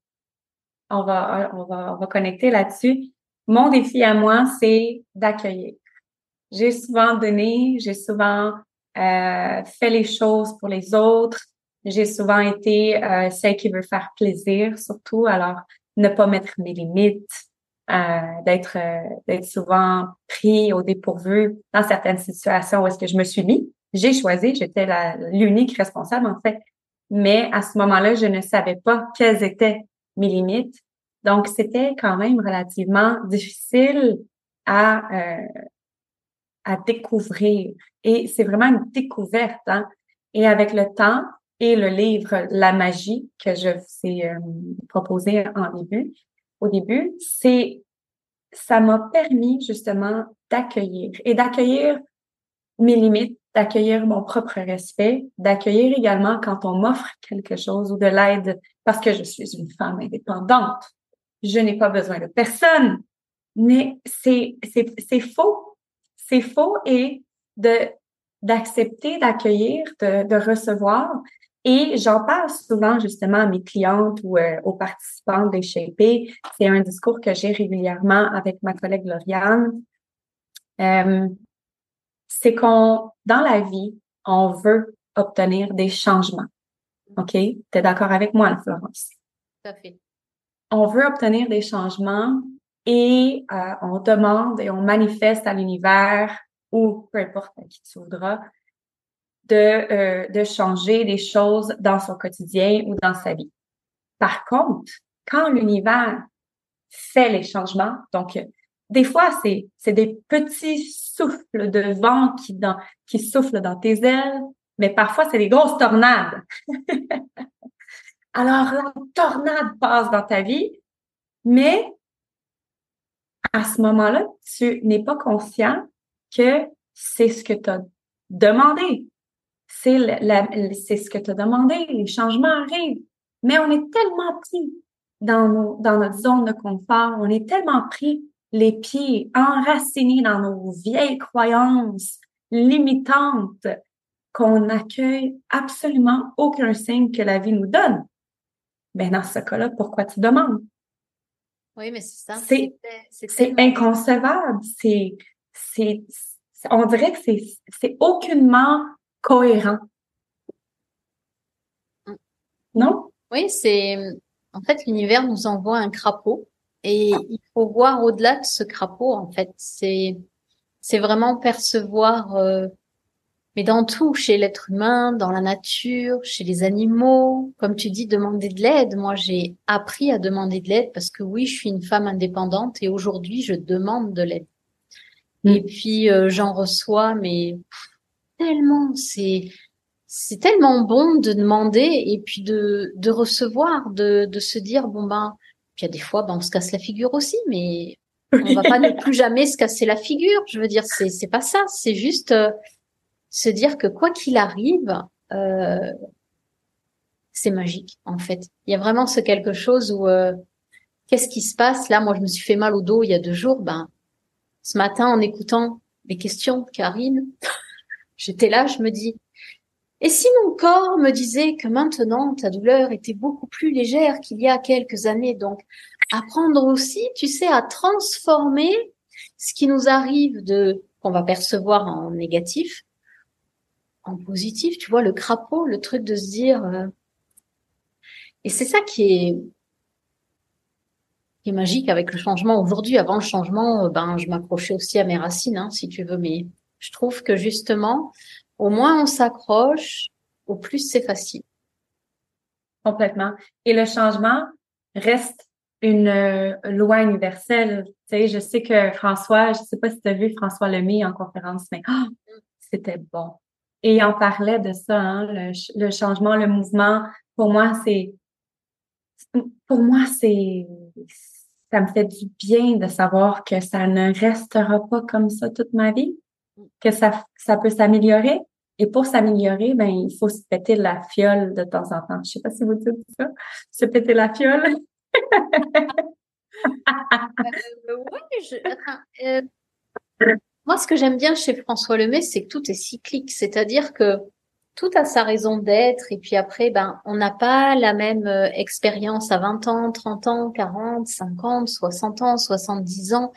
Speaker 1: on va on va on va connecter là-dessus. Mon défi à moi, c'est d'accueillir. J'ai souvent donné, j'ai souvent euh, fait les choses pour les autres. J'ai souvent été euh, celle qui veut faire plaisir, surtout. Alors, ne pas mettre mes limites, d'être euh, d'être souvent pris au dépourvu dans certaines situations où est-ce que je me suis mis. J'ai choisi, j'étais l'unique responsable en fait, mais à ce moment-là, je ne savais pas quelles étaient mes limites. Donc, c'était quand même relativement difficile à euh, à découvrir. Et c'est vraiment une découverte. Hein? Et avec le temps et le livre La magie que je vous ai euh, proposé en début, au début, c'est ça m'a permis justement d'accueillir et d'accueillir mes limites, d'accueillir mon propre respect, d'accueillir également quand on m'offre quelque chose ou de l'aide parce que je suis une femme indépendante. Je n'ai pas besoin de personne. Mais c'est c'est c'est faux. C'est faux et de d'accepter, d'accueillir, de, de recevoir. Et j'en parle souvent justement à mes clientes ou euh, aux participants des Shapé. C'est un discours que j'ai régulièrement avec ma collègue Lauriane. Euh, c'est qu'on, dans la vie, on veut obtenir des changements. OK? Tu es d'accord avec moi, Florence?
Speaker 2: Tout à fait.
Speaker 1: On veut obtenir des changements et euh, on demande et on manifeste à l'univers ou peu importe à qui tu voudras de, euh, de changer des choses dans son quotidien ou dans sa vie. Par contre, quand l'univers fait les changements, donc des fois, c'est, c'est des petits souffles de vent qui, dans, qui soufflent dans tes ailes, mais parfois, c'est des grosses tornades. Alors, la tornade passe dans ta vie, mais à ce moment-là, tu n'es pas conscient que c'est ce que tu as demandé. C'est, c'est ce que tu as demandé. Les changements arrivent. Mais on est tellement pris dans, nos, dans notre zone de confort. On est tellement pris les pieds enracinés dans nos vieilles croyances limitantes qu'on n'accueille absolument aucun signe que la vie nous donne. Ben, dans ce cas-là, pourquoi tu demandes?
Speaker 2: Oui, mais c'est ça.
Speaker 1: C'est inconcevable. C'est, c'est, on dirait que c'est, c'est aucunement cohérent. Mm. Non?
Speaker 2: Oui, c'est, en fait, l'univers nous envoie un crapaud et il faut voir au-delà de ce crapaud, en fait. C'est, c'est vraiment percevoir, euh, mais dans tout, chez l'être humain, dans la nature, chez les animaux, comme tu dis, demander de l'aide. Moi, j'ai appris à demander de l'aide parce que oui, je suis une femme indépendante et aujourd'hui, je demande de l'aide. Mm. Et puis, euh, j'en reçois, mais tellement, c'est, tellement bon de demander et puis de, recevoir, de, se dire, bon ben, puis il y a des fois, ben, on se casse la figure aussi, mais on va pas ne plus jamais se casser la figure. Je veux dire, c'est, c'est pas ça. C'est juste, euh, se dire que quoi qu'il arrive, euh, c'est magique en fait. Il y a vraiment ce quelque chose où euh, qu'est-ce qui se passe? Là Moi, je me suis fait mal au dos il y a deux jours. Ben, ce matin, en écoutant les questions de Karine, j'étais là, je me dis. Et si mon corps me disait que maintenant ta douleur était beaucoup plus légère qu'il y a quelques années, donc apprendre aussi, tu sais, à transformer ce qui nous arrive de qu'on va percevoir en négatif en positif, tu vois, le crapaud, le truc de se dire. Euh, et c'est ça qui est, qui est magique avec le changement. Aujourd'hui, avant le changement, euh, ben, je m'accrochais aussi à mes racines, hein, si tu veux, mais je trouve que justement, au moins on s'accroche, au plus c'est facile.
Speaker 1: Complètement. Et le changement reste une euh, loi universelle. Tu sais, je sais que François, je sais pas si tu as vu François Lemay en conférence, mais oh, c'était bon. Et on parlait de ça, hein, le, changement, le mouvement. Pour moi, c'est, pour moi, c'est, ça me fait du bien de savoir que ça ne restera pas comme ça toute ma vie, que ça, ça peut s'améliorer. Et pour s'améliorer, ben, il faut se péter la fiole de temps en temps. Je sais pas si vous dites ça. Se péter la fiole.
Speaker 2: euh, oui, euh, moi, ce que j'aime bien chez François Lemay, c'est que tout est cyclique, c'est-à-dire que tout a sa raison d'être et puis après, ben, on n'a pas la même euh, expérience à 20 ans, 30 ans, 40, 50, 60 ans, 70 ans.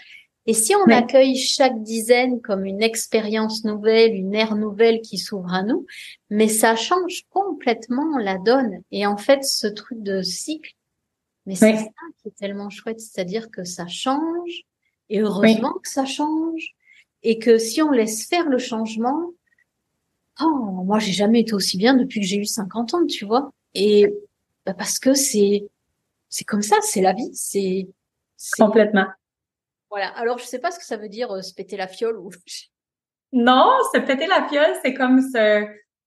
Speaker 2: Et si on accueille chaque dizaine comme une expérience nouvelle, une ère nouvelle qui s'ouvre à nous, mais ça change complètement la donne. Et en fait, ce truc de cycle, mais c'est ça qui est tellement chouette, c'est-à-dire que ça change, et heureusement que ça change, et que si on laisse faire le changement, oh, moi j'ai jamais été aussi bien depuis que j'ai eu 50 ans, tu vois. Et bah, parce que c'est c'est comme ça, c'est la vie, c'est
Speaker 1: complètement.
Speaker 2: Voilà. Alors je sais pas ce que ça veut dire euh, se péter la fiole ou.
Speaker 1: Non, se péter la fiole, c'est comme se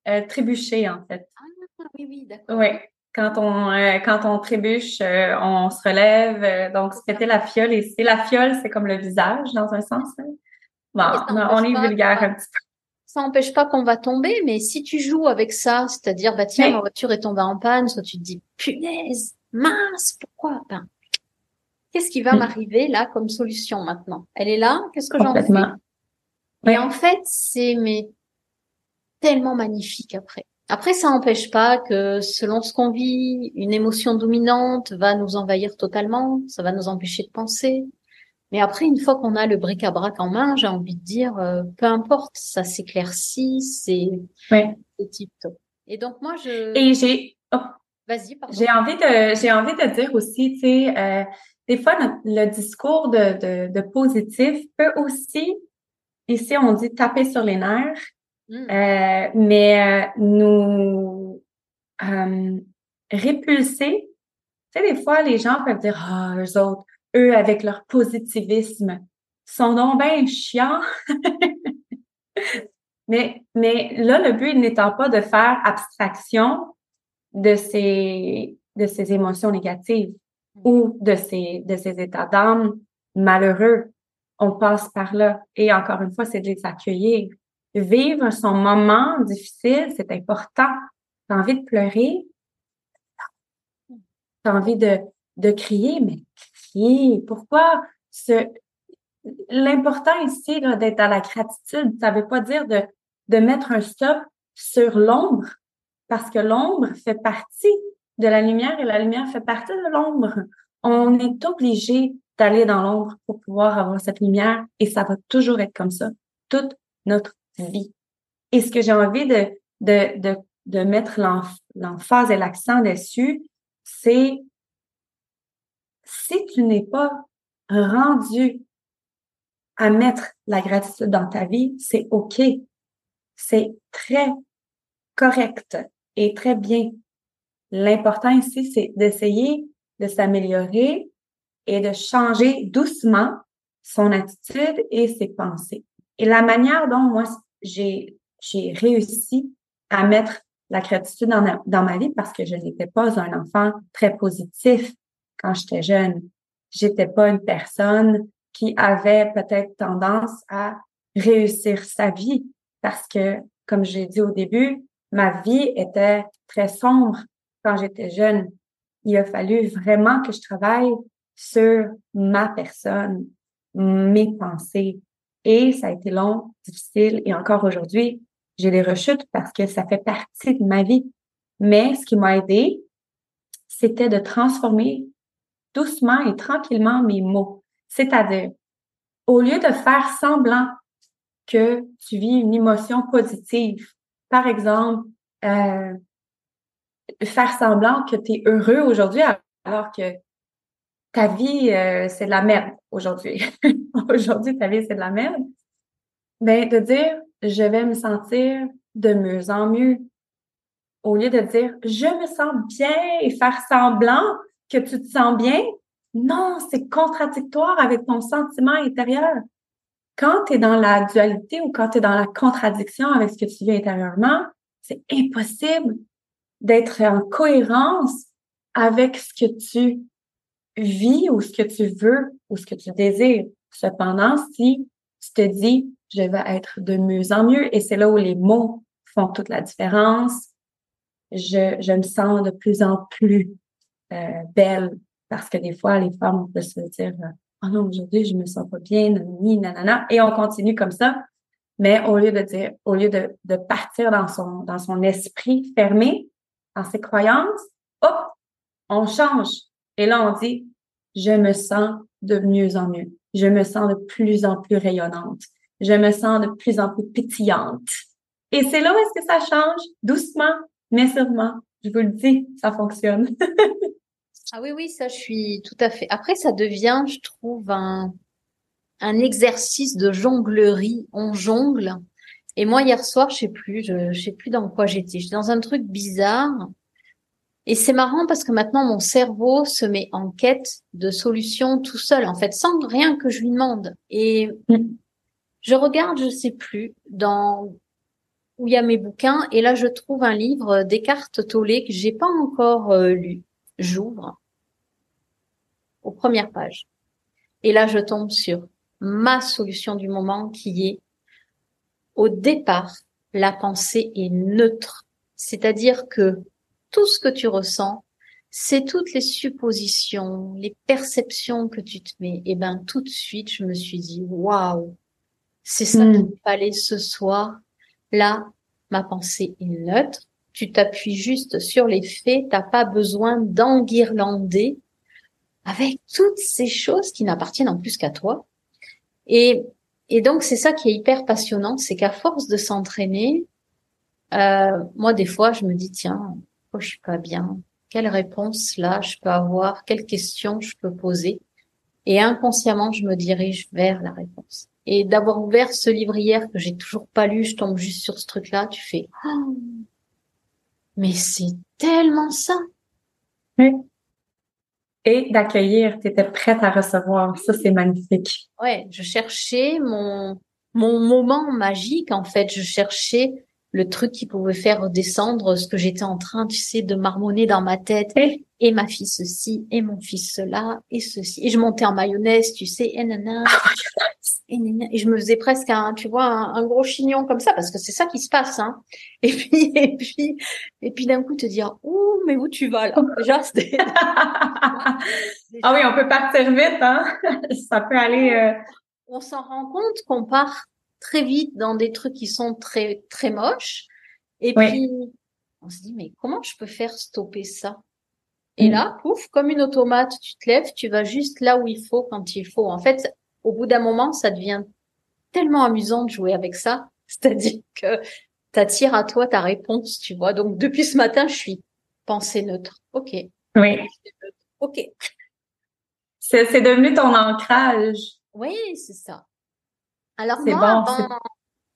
Speaker 1: euh, trébucher en fait.
Speaker 2: Ah oui oui d'accord.
Speaker 1: Oui. Quand on euh, quand on trébuche, on se relève. donc se péter la fiole et c'est la fiole, c'est comme le visage dans un sens. Hein on est vulgaire un petit peu.
Speaker 2: Ça n'empêche pas qu'on va tomber, mais si tu joues avec ça, c'est-à-dire, bah tiens, ma voiture est tombée en panne, soit tu te dis, punaise, mince, pourquoi? Ben, Qu'est-ce qui va mm. m'arriver là comme solution maintenant? Elle est là, qu'est-ce que j'en fais? Et en fait, c'est mais tellement magnifique après. Après, ça n'empêche pas que selon ce qu'on vit, une émotion dominante va nous envahir totalement, ça va nous empêcher de penser, mais après, une fois qu'on a le bric-à-brac en main, j'ai envie de dire, euh, peu importe, ça s'éclaircit, c'est
Speaker 1: ouais.
Speaker 2: tip top. Et donc moi, je.
Speaker 1: Et j'ai. Oh.
Speaker 2: Vas-y, pardon.
Speaker 1: J'ai envie de, j'ai envie de dire aussi, tu sais, euh, des fois le discours de, de, de, positif peut aussi, ici on dit taper sur les nerfs, mmh. euh, mais euh, nous répulser Tu sais, des fois, les gens peuvent dire, ah, eux autres, eux, avec leur positivisme, sont donc bien chiants. mais, mais là, le but n'étant pas de faire abstraction de ces, de ces émotions négatives ou de ces, de ces états d'âme malheureux. On passe par là. Et encore une fois, c'est de les accueillir. Vivre son moment difficile, c'est important. T'as envie de pleurer? T'as envie de, de crier? Mais crier! Pourquoi? Ce, l'important ici, d'être dans la gratitude, ça veut pas dire de, de mettre un stop sur l'ombre, parce que l'ombre fait partie de la lumière et la lumière fait partie de l'ombre. On est obligé d'aller dans l'ombre pour pouvoir avoir cette lumière et ça va toujours être comme ça toute notre vie. Et ce que j'ai envie de, de, de, de mettre l'emphase et l'accent dessus, c'est si tu n'es pas rendu à mettre la gratitude dans ta vie, c'est OK. C'est très correct et très bien. L'important ici, c'est d'essayer de s'améliorer et de changer doucement son attitude et ses pensées. Et la manière dont moi, j'ai, j'ai réussi à mettre la gratitude dans, dans ma vie parce que je n'étais pas un enfant très positif quand j'étais jeune. J'étais pas une personne qui avait peut-être tendance à réussir sa vie parce que, comme j'ai dit au début, ma vie était très sombre quand j'étais jeune. Il a fallu vraiment que je travaille sur ma personne, mes pensées. Et ça a été long, difficile et encore aujourd'hui, j'ai des rechutes parce que ça fait partie de ma vie. Mais ce qui m'a aidé, c'était de transformer doucement et tranquillement mes mots. C'est-à-dire, au lieu de faire semblant que tu vis une émotion positive, par exemple, euh, faire semblant que tu es heureux aujourd'hui alors que ta vie, euh, c'est de la merde aujourd'hui. aujourd'hui, ta vie, c'est de la merde. Ben, de dire, je vais me sentir de mieux en mieux. Au lieu de dire, je me sens bien et faire semblant que tu te sens bien, non, c'est contradictoire avec ton sentiment intérieur. Quand tu es dans la dualité ou quand tu es dans la contradiction avec ce que tu vis intérieurement, c'est impossible d'être en cohérence avec ce que tu vis ou ce que tu veux ou ce que tu désires. Cependant, si tu te dis, je vais être de mieux en mieux, et c'est là où les mots font toute la différence, je, me sens de plus en plus euh, belle, parce que des fois, les femmes peuvent se dire, non, aujourd'hui, je me sens pas bien, nanana, et on continue comme ça. Mais au lieu de dire, au lieu de, de partir dans son, dans son esprit fermé, dans ses croyances, hop, on change. Et là, on dit, je me sens de mieux en mieux. Je me sens de plus en plus rayonnante. Je me sens de plus en plus pétillante. Et c'est là où est-ce que ça change, doucement, mais sûrement. Je vous le dis, ça fonctionne.
Speaker 2: Ah oui, oui, ça, je suis tout à fait. Après, ça devient, je trouve, un, un exercice de jonglerie. On jongle. Et moi, hier soir, je sais plus, je, je sais plus dans quoi j'étais. J'étais dans un truc bizarre. Et c'est marrant parce que maintenant, mon cerveau se met en quête de solutions tout seul, en fait, sans rien que je lui demande. Et je regarde, je sais plus, dans où il y a mes bouquins, et là, je trouve un livre d'Eckhart Tolle que j'ai pas encore euh, lu j'ouvre aux premières pages. Et là, je tombe sur ma solution du moment qui est au départ, la pensée est neutre. C'est-à-dire que tout ce que tu ressens, c'est toutes les suppositions, les perceptions que tu te mets. Et ben, tout de suite, je me suis dit, waouh, c'est ça qu'il hmm. fallait ce soir. Là, ma pensée est neutre tu t'appuies juste sur les faits, t'as pas besoin d'enguirlander avec toutes ces choses qui n'appartiennent en plus qu'à toi. Et, et donc c'est ça qui est hyper passionnant, c'est qu'à force de s'entraîner, euh, moi des fois je me dis tiens, oh, je suis pas bien, quelle réponse là je peux avoir, quelle question je peux poser, et inconsciemment je me dirige vers la réponse. Et d'avoir ouvert ce livre hier que j'ai toujours pas lu, je tombe juste sur ce truc-là, tu fais oh, mais c'est tellement ça.
Speaker 1: Oui. et d'accueillir. Tu étais prête à recevoir. Ça, c'est magnifique.
Speaker 2: Ouais, je cherchais mon, mon moment magique, en fait. Je cherchais le truc qui pouvait faire redescendre ce que j'étais en train, tu sais, de marmonner dans ma tête. Et ma fille ceci, et mon fils cela, et ceci. Et je montais en mayonnaise, tu sais, et nana. Et, et je me faisais presque un, tu vois, un, gros chignon comme ça, parce que c'est ça qui se passe, hein. Et puis, et puis, et puis d'un coup te dire, ouh, mais où tu vas là? Déjà,
Speaker 1: ah oui, on peut partir vite, hein. ça peut aller, euh...
Speaker 2: On s'en rend compte qu'on part très vite dans des trucs qui sont très très moches. Et puis on se dit mais comment je peux faire stopper ça? Et mm. là, pouf, comme une automate, tu te lèves, tu vas juste là où il faut quand il faut. En fait, au bout d'un moment, ça devient tellement amusant de jouer avec ça, c'est-à-dire que t'attires à toi ta réponse, tu vois. Donc depuis ce matin, je suis pensée neutre. Ok.
Speaker 1: Oui.
Speaker 2: Ok.
Speaker 1: C'est devenu ton ancrage.
Speaker 2: Oui, c'est ça. Alors moi,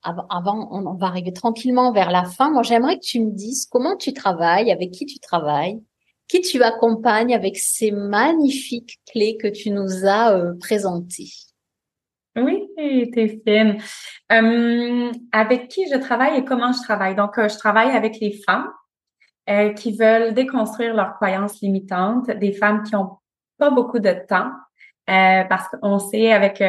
Speaker 2: avant, avant, on, va arriver tranquillement vers la fin. Moi, j'aimerais que tu me dises comment tu travailles, avec qui tu travailles, qui tu accompagnes avec ces magnifiques clés que tu nous as euh, présentées.
Speaker 1: Oui, t'es fine. Euh, avec qui je travaille et comment je travaille? Donc, euh, je travaille avec les femmes euh, qui veulent déconstruire leurs croyances limitantes, des femmes qui ont pas beaucoup de temps, parce qu'on sait avec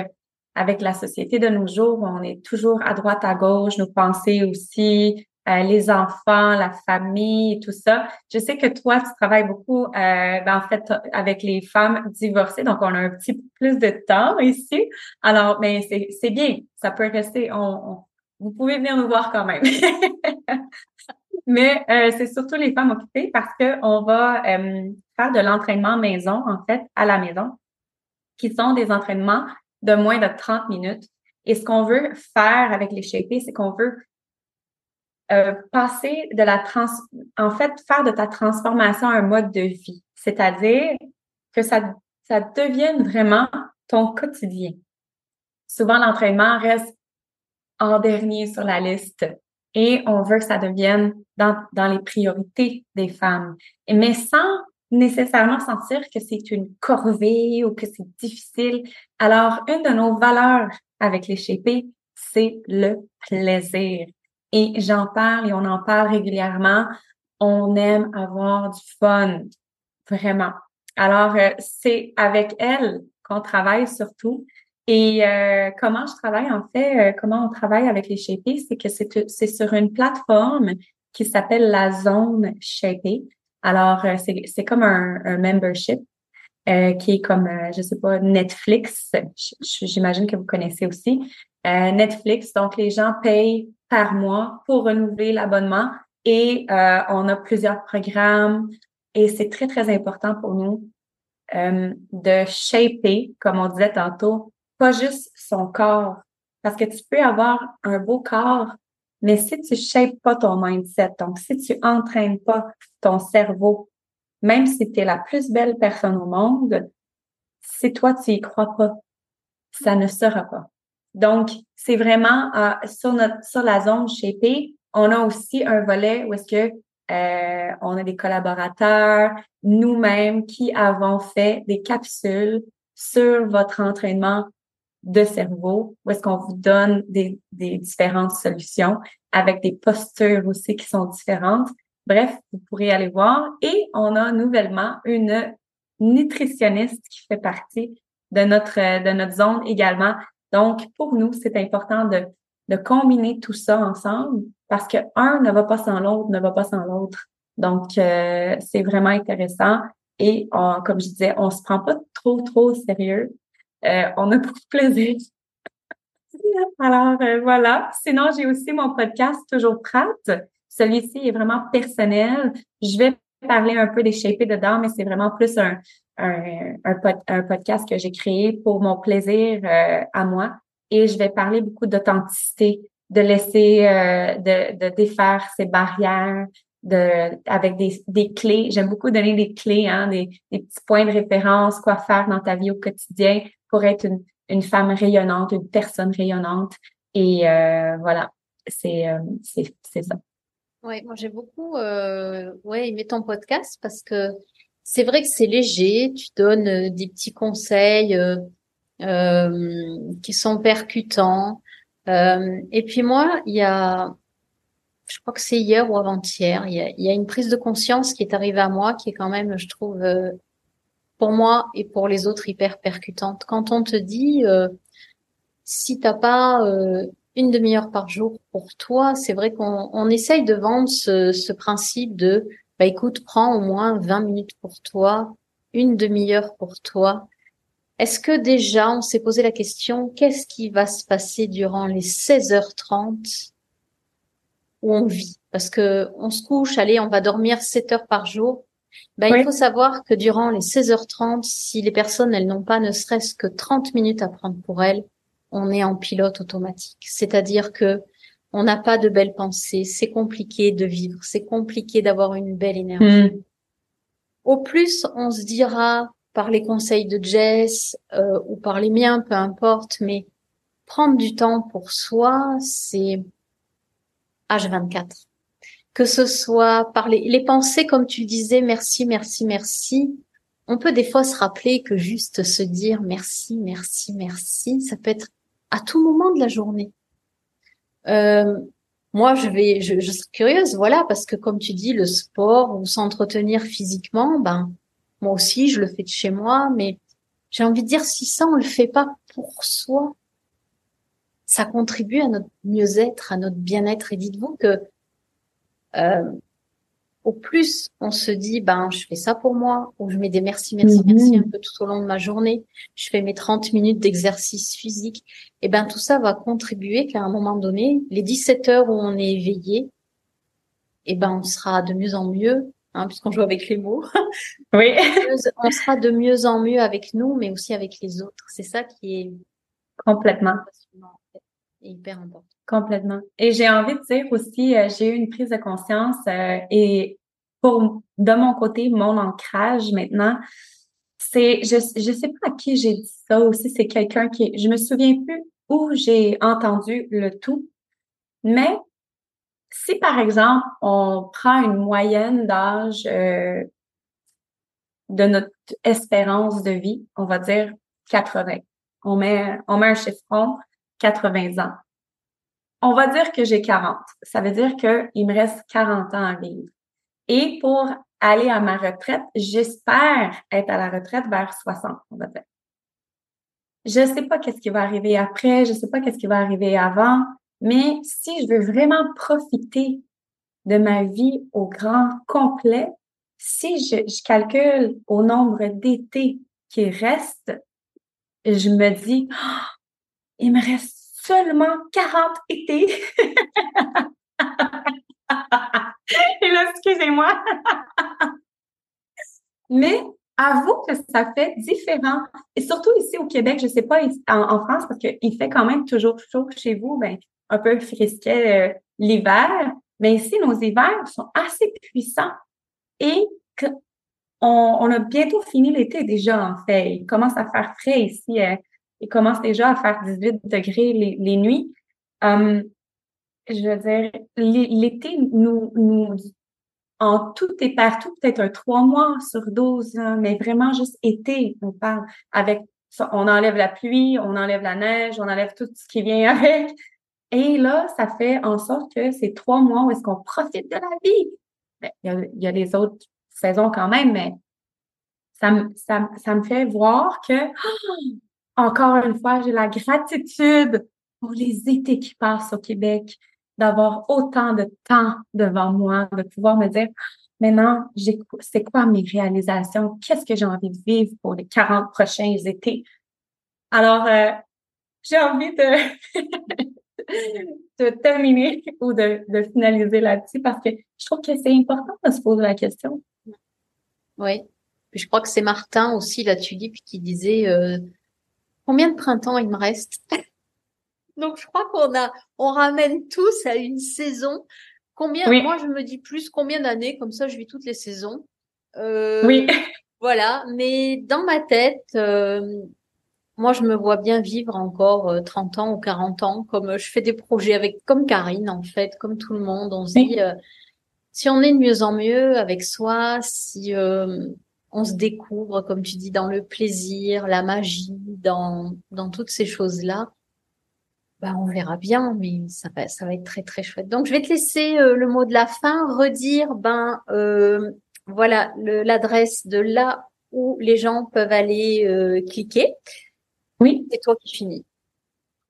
Speaker 1: avec la société de nos jours, on est toujours à droite, à gauche, nos pensées aussi, euh, les enfants, la famille, tout ça. Je sais que toi, tu travailles beaucoup, euh, ben, en fait, avec les femmes divorcées, donc on a un petit peu plus de temps ici. Alors, mais c'est bien, ça peut rester. On, vous pouvez venir nous voir quand même. mais euh, c'est surtout les femmes occupées parce que on va euh, faire de l'entraînement maison, en fait, à la maison, qui sont des entraînements de moins de 30 minutes. Et ce qu'on veut faire avec les shapés, c'est qu'on veut euh, passer de la trans, en fait, faire de ta transformation un mode de vie. C'est-à-dire que ça, ça devienne vraiment ton quotidien. Souvent, l'entraînement reste en dernier sur la liste et on veut que ça devienne dans, dans les priorités des femmes. Mais sans nécessairement sentir que c'est une corvée ou que c'est difficile. Alors, une de nos valeurs avec les shapés, c'est le plaisir. Et j'en parle et on en parle régulièrement. On aime avoir du fun, vraiment. Alors, euh, c'est avec elle qu'on travaille surtout. Et euh, comment je travaille, en fait, euh, comment on travaille avec les shapés, c'est que c'est sur une plateforme qui s'appelle la zone shapée. Alors, euh, c'est comme un, un membership euh, qui est comme, euh, je sais pas, Netflix. J'imagine que vous connaissez aussi. Euh, Netflix, donc les gens payent par mois pour renouveler l'abonnement et on a plusieurs programmes et c'est très, très important pour nous de shaper, comme on disait tantôt, pas juste son corps. Parce que tu peux avoir un beau corps, mais si tu shapes pas ton mindset, donc si tu entraînes pas ton cerveau, même si tu es la plus belle personne au monde, si toi tu y crois pas, ça ne sera pas. Donc, c'est vraiment euh, sur notre sur la zone shapée, on a aussi un volet où est-ce que euh, on a des collaborateurs, nous-mêmes qui avons fait des capsules sur votre entraînement de cerveau, où est-ce qu'on vous donne des, des différentes solutions avec des postures aussi qui sont différentes. Bref, vous pourrez aller voir. Et on a nouvellement une nutritionniste qui fait partie de notre, de notre zone également. Donc, pour nous, c'est important de, de combiner tout ça ensemble parce que un ne va pas sans l'autre, ne va pas sans l'autre. Donc, euh, c'est vraiment intéressant. Et comme je disais, on se prend pas trop, trop au sérieux. Euh, on a beaucoup de plaisir. Alors, euh, voilà. Sinon, j'ai aussi mon podcast Toujours prête. Celui-ci est vraiment personnel. Je vais parler un peu des shapés dedans, mais c'est vraiment plus un, un, un, podcast que j'ai créé pour mon plaisir euh, à moi. Et je vais parler beaucoup d'authenticité, de laisser, de, de défaire ces barrières, de avec des, des clés. J'aime beaucoup donner des clés, hein, des, des petits points de référence, quoi faire dans ta vie au quotidien pour être une, femme rayonnante, une personne rayonnante. Et euh, voilà, c'est euh, c'est ça.
Speaker 2: Oui, moi j'ai beaucoup euh, ouais, aimé ton podcast parce que c'est vrai que c'est léger. Tu donnes euh, des petits conseils qui sont percutants. Et puis moi, il y a, je crois que c'est hier ou avant-hier, il y a, une prise de conscience qui est arrivée à moi, qui est quand même, je trouve, pour moi et pour les autres hyper percutante. Quand on te dit, euh, si t'as pas euh, une demi-heure par jour pour toi, c'est vrai qu'on on essaye de vendre ce, ce principe de, bah écoute, prends au moins 20 minutes pour toi, une demi-heure pour toi. Est-ce que déjà on s'est posé la question, qu'est-ce qui va se passer durant les 16h30 où on vit? Parce que on se couche, allez, on va dormir 7 heures par jour. Ben,
Speaker 1: Oui.
Speaker 2: Il faut savoir que durant les 16h30, si les personnes, elles n'ont pas ne serait-ce que 30 minutes à prendre pour elles, on est en pilote automatique. C'est-à-dire que on n'a pas de belles pensées, c'est compliqué de vivre, c'est compliqué d'avoir une belle énergie.
Speaker 1: Hmm.
Speaker 2: Au plus, on se dira par les conseils de Jess euh, ou par les miens, peu importe, mais prendre du temps pour soi, c'est H24. Que ce soit par les, les pensées, comme tu le disais, merci, merci, merci. On peut des fois se rappeler que juste se dire merci, merci, merci, ça peut être à tout moment de la journée. Euh, moi, je vais, je, je suis curieuse, voilà, parce que comme tu dis, le sport ou s'entretenir physiquement, ben, moi aussi, je le fais de chez moi, mais j'ai envie de dire, si ça, on le fait pas pour soi, ça contribue à notre mieux-être, à notre bien-être. Et dites-vous que euh, au plus on se dit, ben, je fais ça pour moi, ou je mets des merci, merci,
Speaker 1: Mhm.
Speaker 2: merci un peu tout au long de ma journée, je fais mes 30 minutes d'exercice physique, et ben tout ça va contribuer qu'à un moment donné, les 17 heures où on est éveillé, et ben on sera de mieux en mieux, hein, puisqu'on joue avec les mots,
Speaker 1: Oui,
Speaker 2: on sera de mieux en mieux avec nous, mais aussi avec les autres. C'est ça qui est
Speaker 1: complètement.
Speaker 2: passionnant, en fait, et hyper important.
Speaker 1: Complètement. Et j'ai envie de dire aussi, euh, j'ai eu une prise de conscience euh, et pour de mon côté, mon ancrage maintenant, c'est je je sais pas à qui j'ai dit ça aussi, c'est quelqu'un qui je me souviens plus où j'ai entendu le tout, mais si par exemple on prend une moyenne d'âge euh, de notre espérance de vie, on va dire 80. On met on met un 80 ans on va dire que j'ai 40. Ça veut dire qu'il me reste 40 ans à vivre. Et pour aller à ma retraite, j'espère être à la retraite vers 60, on va dire. Je sais pas qu'est-ce qui va arriver après, je sais pas qu'est-ce qui va arriver avant, mais si je veux vraiment profiter de ma vie au grand complet, si je, calcule au nombre d'étés qui restent, je me dis, Ah, il me reste seulement 40 étés. Et là, excusez-moi. Mais avoue que ça fait différent. Et surtout ici au Québec, je sais pas en, en France, parce qu'il fait quand même toujours chaud chez vous, ben, un peu frisquet euh, l'hiver. Mais ici, nos hivers sont assez puissants. Et que on, on a bientôt fini l'été déjà, en fait. Il commence à faire frais ici. euh, il commence déjà à faire 18 degrés les, les nuits. Hum, je veux dire, l'é- l'été nous, nous, en tout et partout, peut-être un trois mois sur 12, hein, mais vraiment juste été, on parle avec, on enlève la pluie, on enlève la neige, on enlève tout ce qui vient avec. Et là, ça fait en sorte que ces trois mois où est-ce qu'on profite de la vie. Ben, il y a, il y a les autres saisons quand même, mais ça me, ça, ça me fait voir que, encore une fois, j'ai la gratitude pour les étés qui passent au Québec, d'avoir autant de temps devant moi, de pouvoir me dire, maintenant, c'est quoi mes réalisations? Qu'est-ce que j'ai envie de vivre pour les 40 prochains étés? Alors, euh, j'ai envie de, terminer ou de, finaliser là-dessus parce que je trouve que c'est important de se poser la question.
Speaker 2: Oui. Je crois que c'est Martin aussi, la tulipe, qui disait euh, combien de printemps il me reste? Donc je crois qu'on a, on ramène tous à une saison. Combien
Speaker 1: Oui.
Speaker 2: Moi je me dis plus combien d'années, comme ça je vis toutes les saisons. Euh,
Speaker 1: Oui,
Speaker 2: Voilà. Mais dans ma tête, euh, moi je me vois bien vivre encore euh, 30 ans ou 40 ans, comme euh, je fais des projets avec, comme Karine en fait, comme tout le monde. On se
Speaker 1: Oui.
Speaker 2: dit euh, si on est de mieux en mieux avec soi, si euh, on se découvre, comme tu dis, dans le plaisir, la magie, dans, dans toutes ces choses-là, ben, on verra bien, mais ça va, ça va être très, très chouette. Donc, je vais te laisser euh, le mot de la fin, redire, ben, euh, voilà, l'adresse de là où les gens peuvent aller euh, cliquer.
Speaker 1: Oui.
Speaker 2: C'est toi qui finis.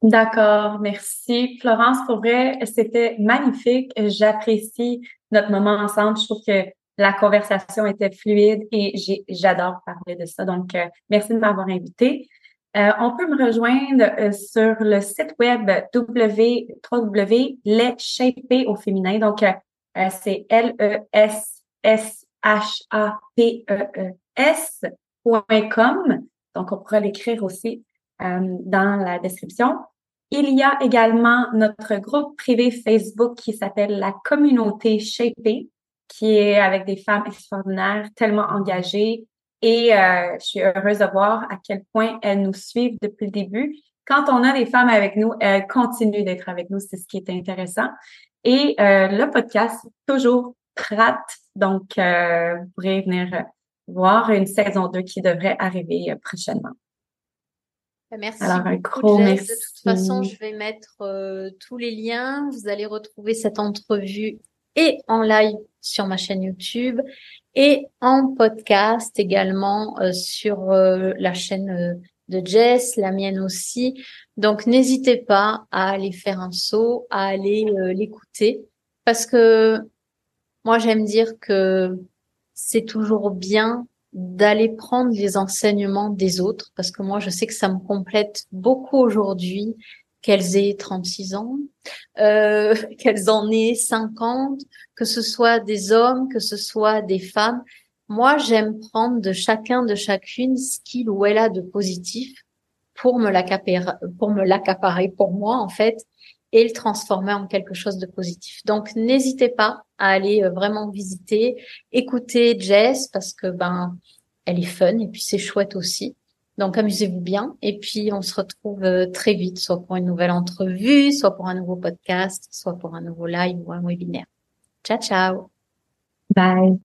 Speaker 1: D'accord, merci. Florence, pour vrai, c'était magnifique. J'apprécie notre moment ensemble. Je trouve que la conversation était fluide et j'adore parler de ça. Donc, euh, merci de m'avoir invité. Euh, on peut me rejoindre euh, sur le site web www.leshaper au féminin. Donc, c'est L-E-S-S-H-A-P-E-E-S.com. Donc, on pourra l'écrire aussi dans la description. Il y a également notre groupe privé Facebook qui s'appelle la communauté Shaper qui est avec des femmes extraordinaires, tellement engagées. Et euh, je suis heureuse de voir à quel point elles nous suivent depuis le début. Quand on a des femmes avec nous, elles continuent d'être avec nous. C'est ce qui est intéressant. Et euh, le podcast, toujours prête. Donc, euh, vous pourrez venir voir une saison 2 qui devrait arriver prochainement.
Speaker 2: Merci. Alors, un gros merci. De toute façon, je vais mettre tous les liens. Vous allez retrouver cette entrevue et en live sur ma chaîne YouTube et en podcast également euh, sur euh, la chaîne euh, de Jess, la mienne aussi. Donc n'hésitez pas à aller faire un saut, à aller l'écouter parce que moi j'aime dire que c'est toujours bien d'aller prendre les enseignements des autres parce que moi je sais que ça me complète beaucoup aujourd'hui qu'elles aient 36 ans, euh, qu'elles en aient 50, que ce soit des hommes, que ce soit des femmes. Moi, j'aime prendre de chacun, de chacune, ce qu'il ou elle a de positif pour me l'accaparer, pour me l'accaparer pour moi, en fait, et le transformer en quelque chose de positif. Donc, n'hésitez pas à aller euh, vraiment visiter, écouter Jess parce que, ben, elle est fun et puis c'est chouette aussi. Donc amusez-vous bien et puis on se retrouve euh, très vite, soit pour une nouvelle entrevue, soit pour un nouveau podcast, soit pour un nouveau live ou un webinaire. Ciao, ciao.
Speaker 1: Bye.